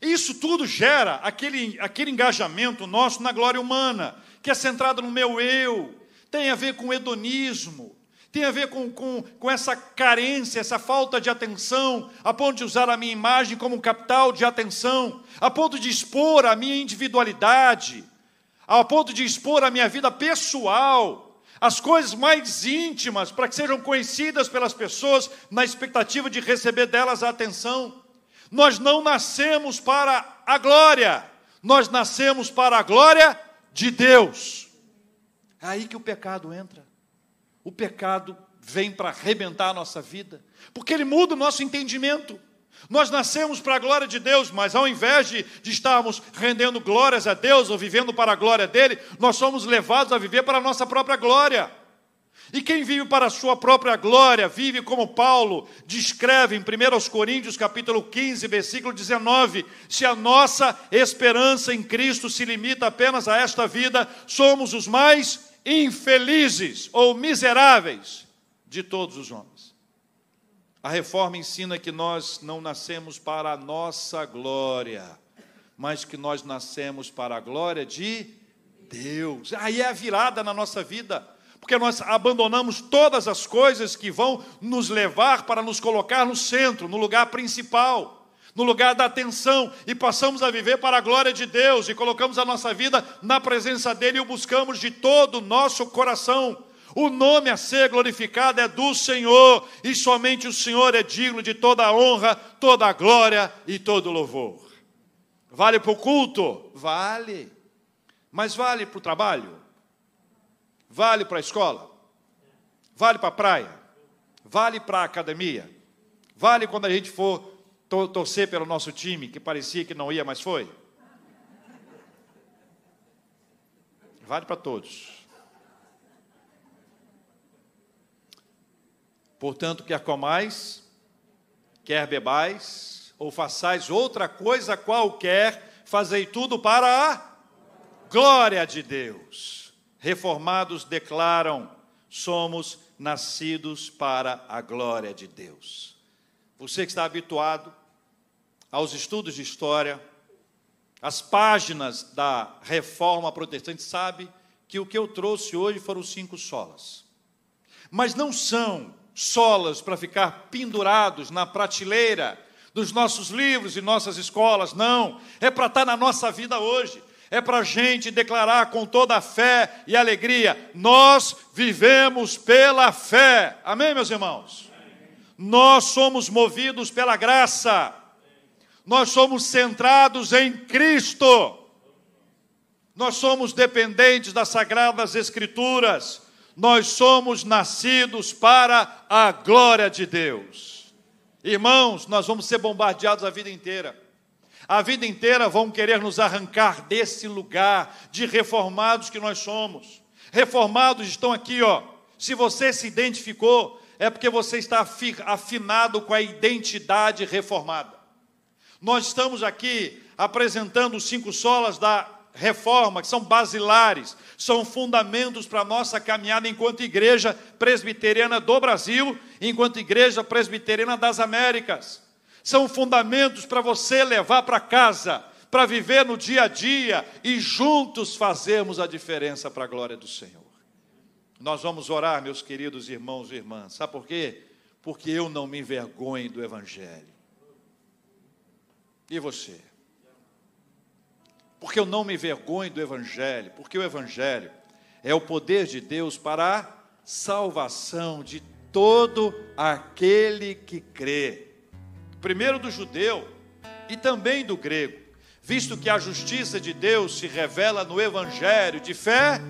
[SPEAKER 1] Isso tudo gera aquele, aquele engajamento nosso na glória humana, que é centrado no meu eu, tem a ver com hedonismo, tem a ver com, com, com essa carência, essa falta de atenção, a ponto de usar a minha imagem como capital de atenção, a ponto de expor a minha individualidade, ao ponto de expor a minha vida pessoal, as coisas mais íntimas, para que sejam conhecidas pelas pessoas, na expectativa de receber delas a atenção. Nós não nascemos para a glória, nós nascemos para a glória de Deus. É aí que o pecado entra. O pecado vem para arrebentar a nossa vida, porque ele muda o nosso entendimento. Nós nascemos para a glória de Deus, mas ao invés de, de, estarmos rendendo glórias a Deus ou vivendo para a glória dele, nós somos levados a viver para a nossa própria glória. E quem vive para a sua própria glória, vive como Paulo descreve em 1 Coríntios capítulo 15, versículo 19, se a nossa esperança em Cristo se limita apenas a esta vida, somos os mais infelizes ou miseráveis de todos os homens. A reforma ensina que nós não nascemos para a nossa glória, mas que nós nascemos para a glória de Deus. Aí é a virada na nossa vida, porque nós abandonamos todas as coisas que vão nos levar para nos colocar no centro, no lugar principal, no lugar da atenção, e passamos a viver para a glória de Deus e colocamos a nossa vida na presença dEle e o buscamos de todo o nosso coração. O nome a ser glorificado é do Senhor, e somente o Senhor é digno de toda a honra, toda a glória e todo o louvor. Vale para o culto? Vale. Mas vale para o trabalho? Vale para a escola? Vale para a praia? Vale para a academia? Vale quando a gente for torcer pelo nosso time, que parecia que não ia, mas foi? Vale para todos. Portanto, quer comais, quer bebais, ou façais outra coisa qualquer, fazei tudo para a glória de Deus. Reformados declaram: somos nascidos para a glória de Deus. Você que está habituado aos estudos de história, as páginas da reforma protestante, sabe que o que eu trouxe hoje foram cinco solas. Mas não são solas para ficar pendurados na prateleira dos nossos livros e nossas escolas, não, é para estar na nossa vida hoje, é para a gente declarar com toda a fé e alegria: nós vivemos pela fé, amém, meus irmãos? Nós somos movidos pela graça, nós somos centrados em Cristo, nós somos dependentes das Sagradas Escrituras nós somos nascidos para a glória de Deus. Irmãos, nós vamos ser bombardeados a vida inteira. A vida inteira vão querer nos arrancar desse lugar de reformados que nós somos. Reformados estão aqui, ó. Se você se identificou, é porque você está afinado com a identidade reformada. Nós estamos aqui apresentando os cinco solas da reforma, que são basilares, são fundamentos para a nossa caminhada enquanto igreja presbiteriana do Brasil, enquanto igreja presbiteriana das Américas. São fundamentos para você levar para casa, para viver no dia a dia e juntos fazermos a diferença para a glória do Senhor. Nós vamos orar, meus queridos irmãos e irmãs, sabe por quê? porque eu não me envergonho do Evangelho. E você? Porque eu não me envergonho do Evangelho, porque o Evangelho é o poder de Deus para a salvação de todo aquele que crê. Primeiro do judeu e também do grego, visto que a justiça de Deus se revela no Evangelho de fé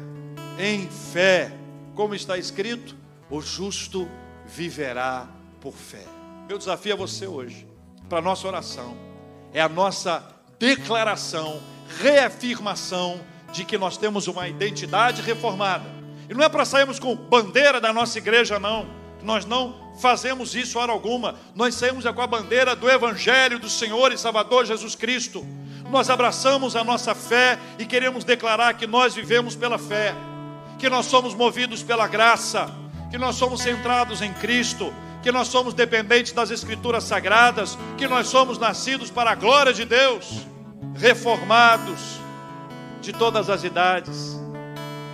[SPEAKER 1] em fé, como está escrito: o justo viverá por fé. Meu desafio a você hoje, para a nossa oração, é a nossa declaração, reafirmação de que nós temos uma identidade reformada. E não é para sairmos com bandeira da nossa igreja, não. Nós não fazemos isso hora alguma. Nós saímos com a bandeira do Evangelho do Senhor e Salvador Jesus Cristo. Nós abraçamos a nossa fé e queremos declarar que nós vivemos pela fé, que nós somos movidos pela graça, que nós somos centrados em Cristo, que nós somos dependentes das Escrituras Sagradas, que nós somos nascidos para a glória de Deus, reformados de todas as idades,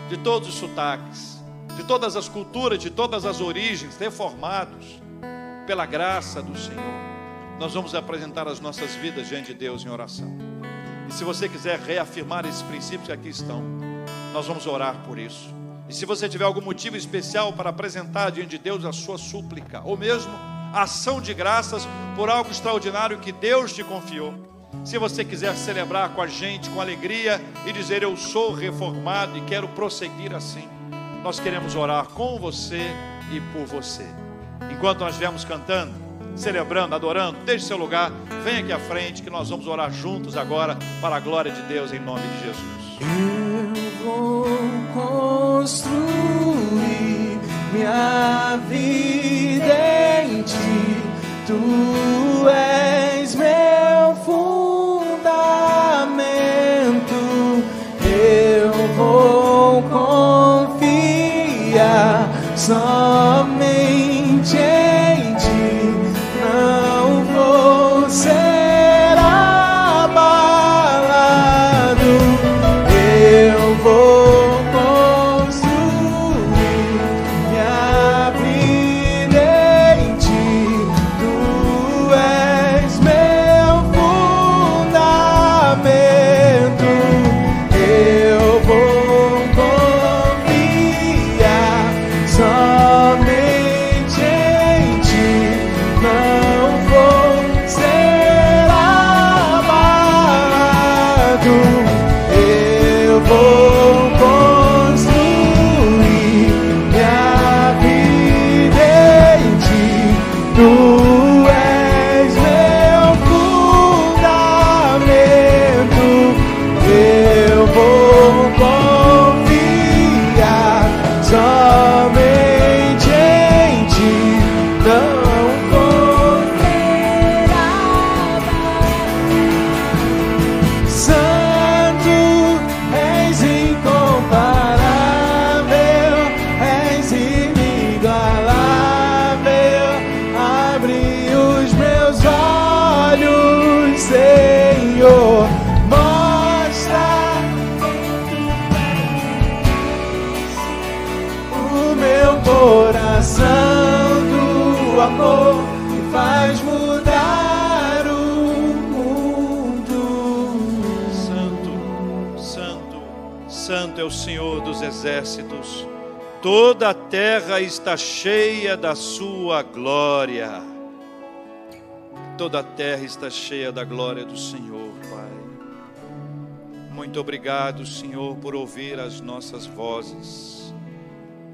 [SPEAKER 1] de todos os sotaques, de todas as culturas, de todas as origens, reformados pela graça do Senhor. Nós vamos apresentar as nossas vidas diante de Deus em oração. E se você quiser reafirmar esses princípios que aqui estão, nós vamos orar por isso. E se você tiver algum motivo especial para apresentar diante de Deus a sua súplica, ou mesmo ação de graças por algo extraordinário que Deus te confiou, se você quiser celebrar com a gente, com alegria e dizer eu sou reformado e quero prosseguir assim, nós queremos orar com você e por você. Enquanto nós estivermos cantando, celebrando, adorando, deixe seu lugar, venha aqui à frente que nós vamos orar juntos agora para a glória de Deus em nome de Jesus.
[SPEAKER 3] Vou construir minha vida em ti. Tu és meu fundamento. Eu vou confiar somente
[SPEAKER 1] Toda a terra está cheia da sua glória. Toda a terra está cheia da glória do Senhor, Pai. Muito obrigado, Senhor, por ouvir as nossas vozes,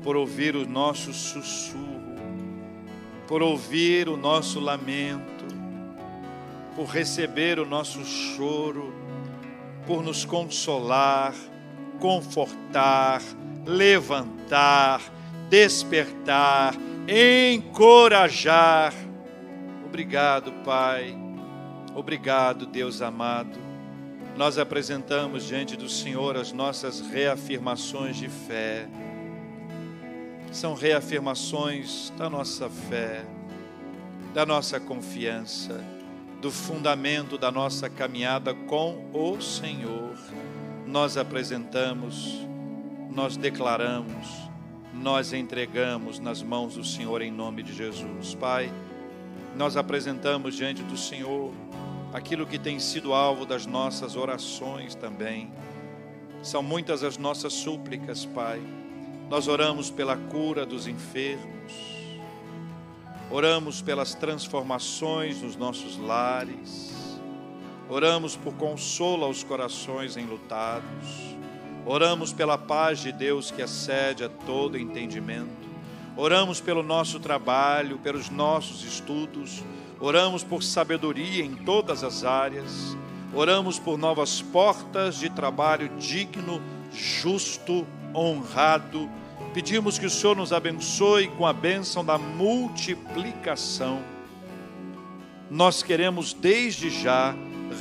[SPEAKER 1] por ouvir o nosso sussurro, por ouvir o nosso lamento, por receber o nosso choro, por nos consolar, confortar, levantar, despertar, encorajar. Obrigado, Pai. Obrigado, Deus amado. Nós apresentamos diante do Senhor as nossas reafirmações de fé. São reafirmações da nossa fé, da nossa confiança, do fundamento da nossa caminhada com o Senhor. Nós apresentamos, nós declaramos, nós entregamos nas mãos do Senhor em nome de Jesus. Pai, nós apresentamos diante do Senhor aquilo que tem sido alvo das nossas orações também. São muitas as nossas súplicas, Pai. Nós oramos pela cura dos enfermos, oramos pelas transformações nos nossos lares, oramos por consolo aos corações enlutados, oramos pela paz de Deus que excede a todo entendimento, oramos pelo nosso trabalho, pelos nossos estudos, oramos por sabedoria em todas as áreas, oramos por novas portas de trabalho digno, justo, honrado. Pedimos que o Senhor nos abençoe com a bênção da multiplicação. Nós queremos desde já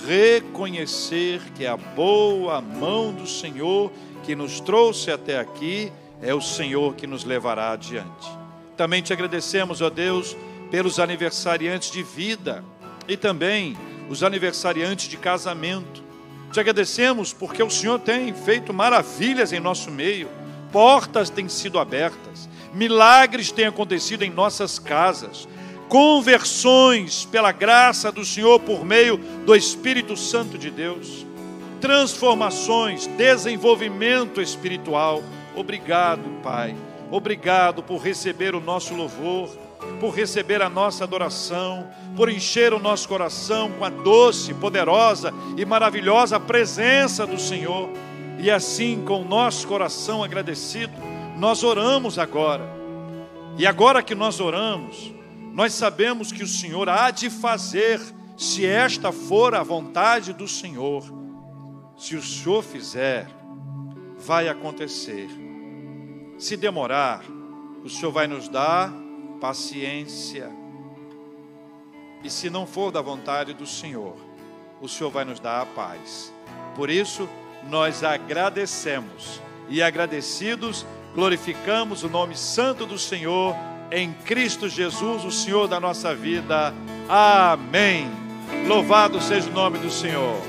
[SPEAKER 1] reconhecer que a boa mão do Senhor que nos trouxe até aqui é o Senhor que nos levará adiante. Também te agradecemos, ó Deus, pelos aniversariantes de vida e também os aniversariantes de casamento. Te agradecemos porque o Senhor tem feito maravilhas em nosso meio, portas têm sido abertas, milagres têm acontecido em nossas casas, conversões pela graça do Senhor por meio do Espírito Santo de Deus, transformações, desenvolvimento espiritual. Obrigado, Pai. Obrigado por receber o nosso louvor por receber a nossa adoração, por encher o nosso coração com a doce, poderosa e maravilhosa presença do Senhor. E assim, com o nosso coração agradecido, nós oramos agora. E agora que nós oramos, nós sabemos que o Senhor há de fazer, se esta for a vontade do Senhor. Se o Senhor fizer, vai acontecer. Se demorar, o Senhor vai nos dar paciência. E se não for da vontade do Senhor, o Senhor vai nos dar a paz. Por isso, nós agradecemos e agradecidos glorificamos o nome santo do Senhor em Cristo Jesus, o Senhor da nossa vida. Amém. Louvado seja o nome do Senhor.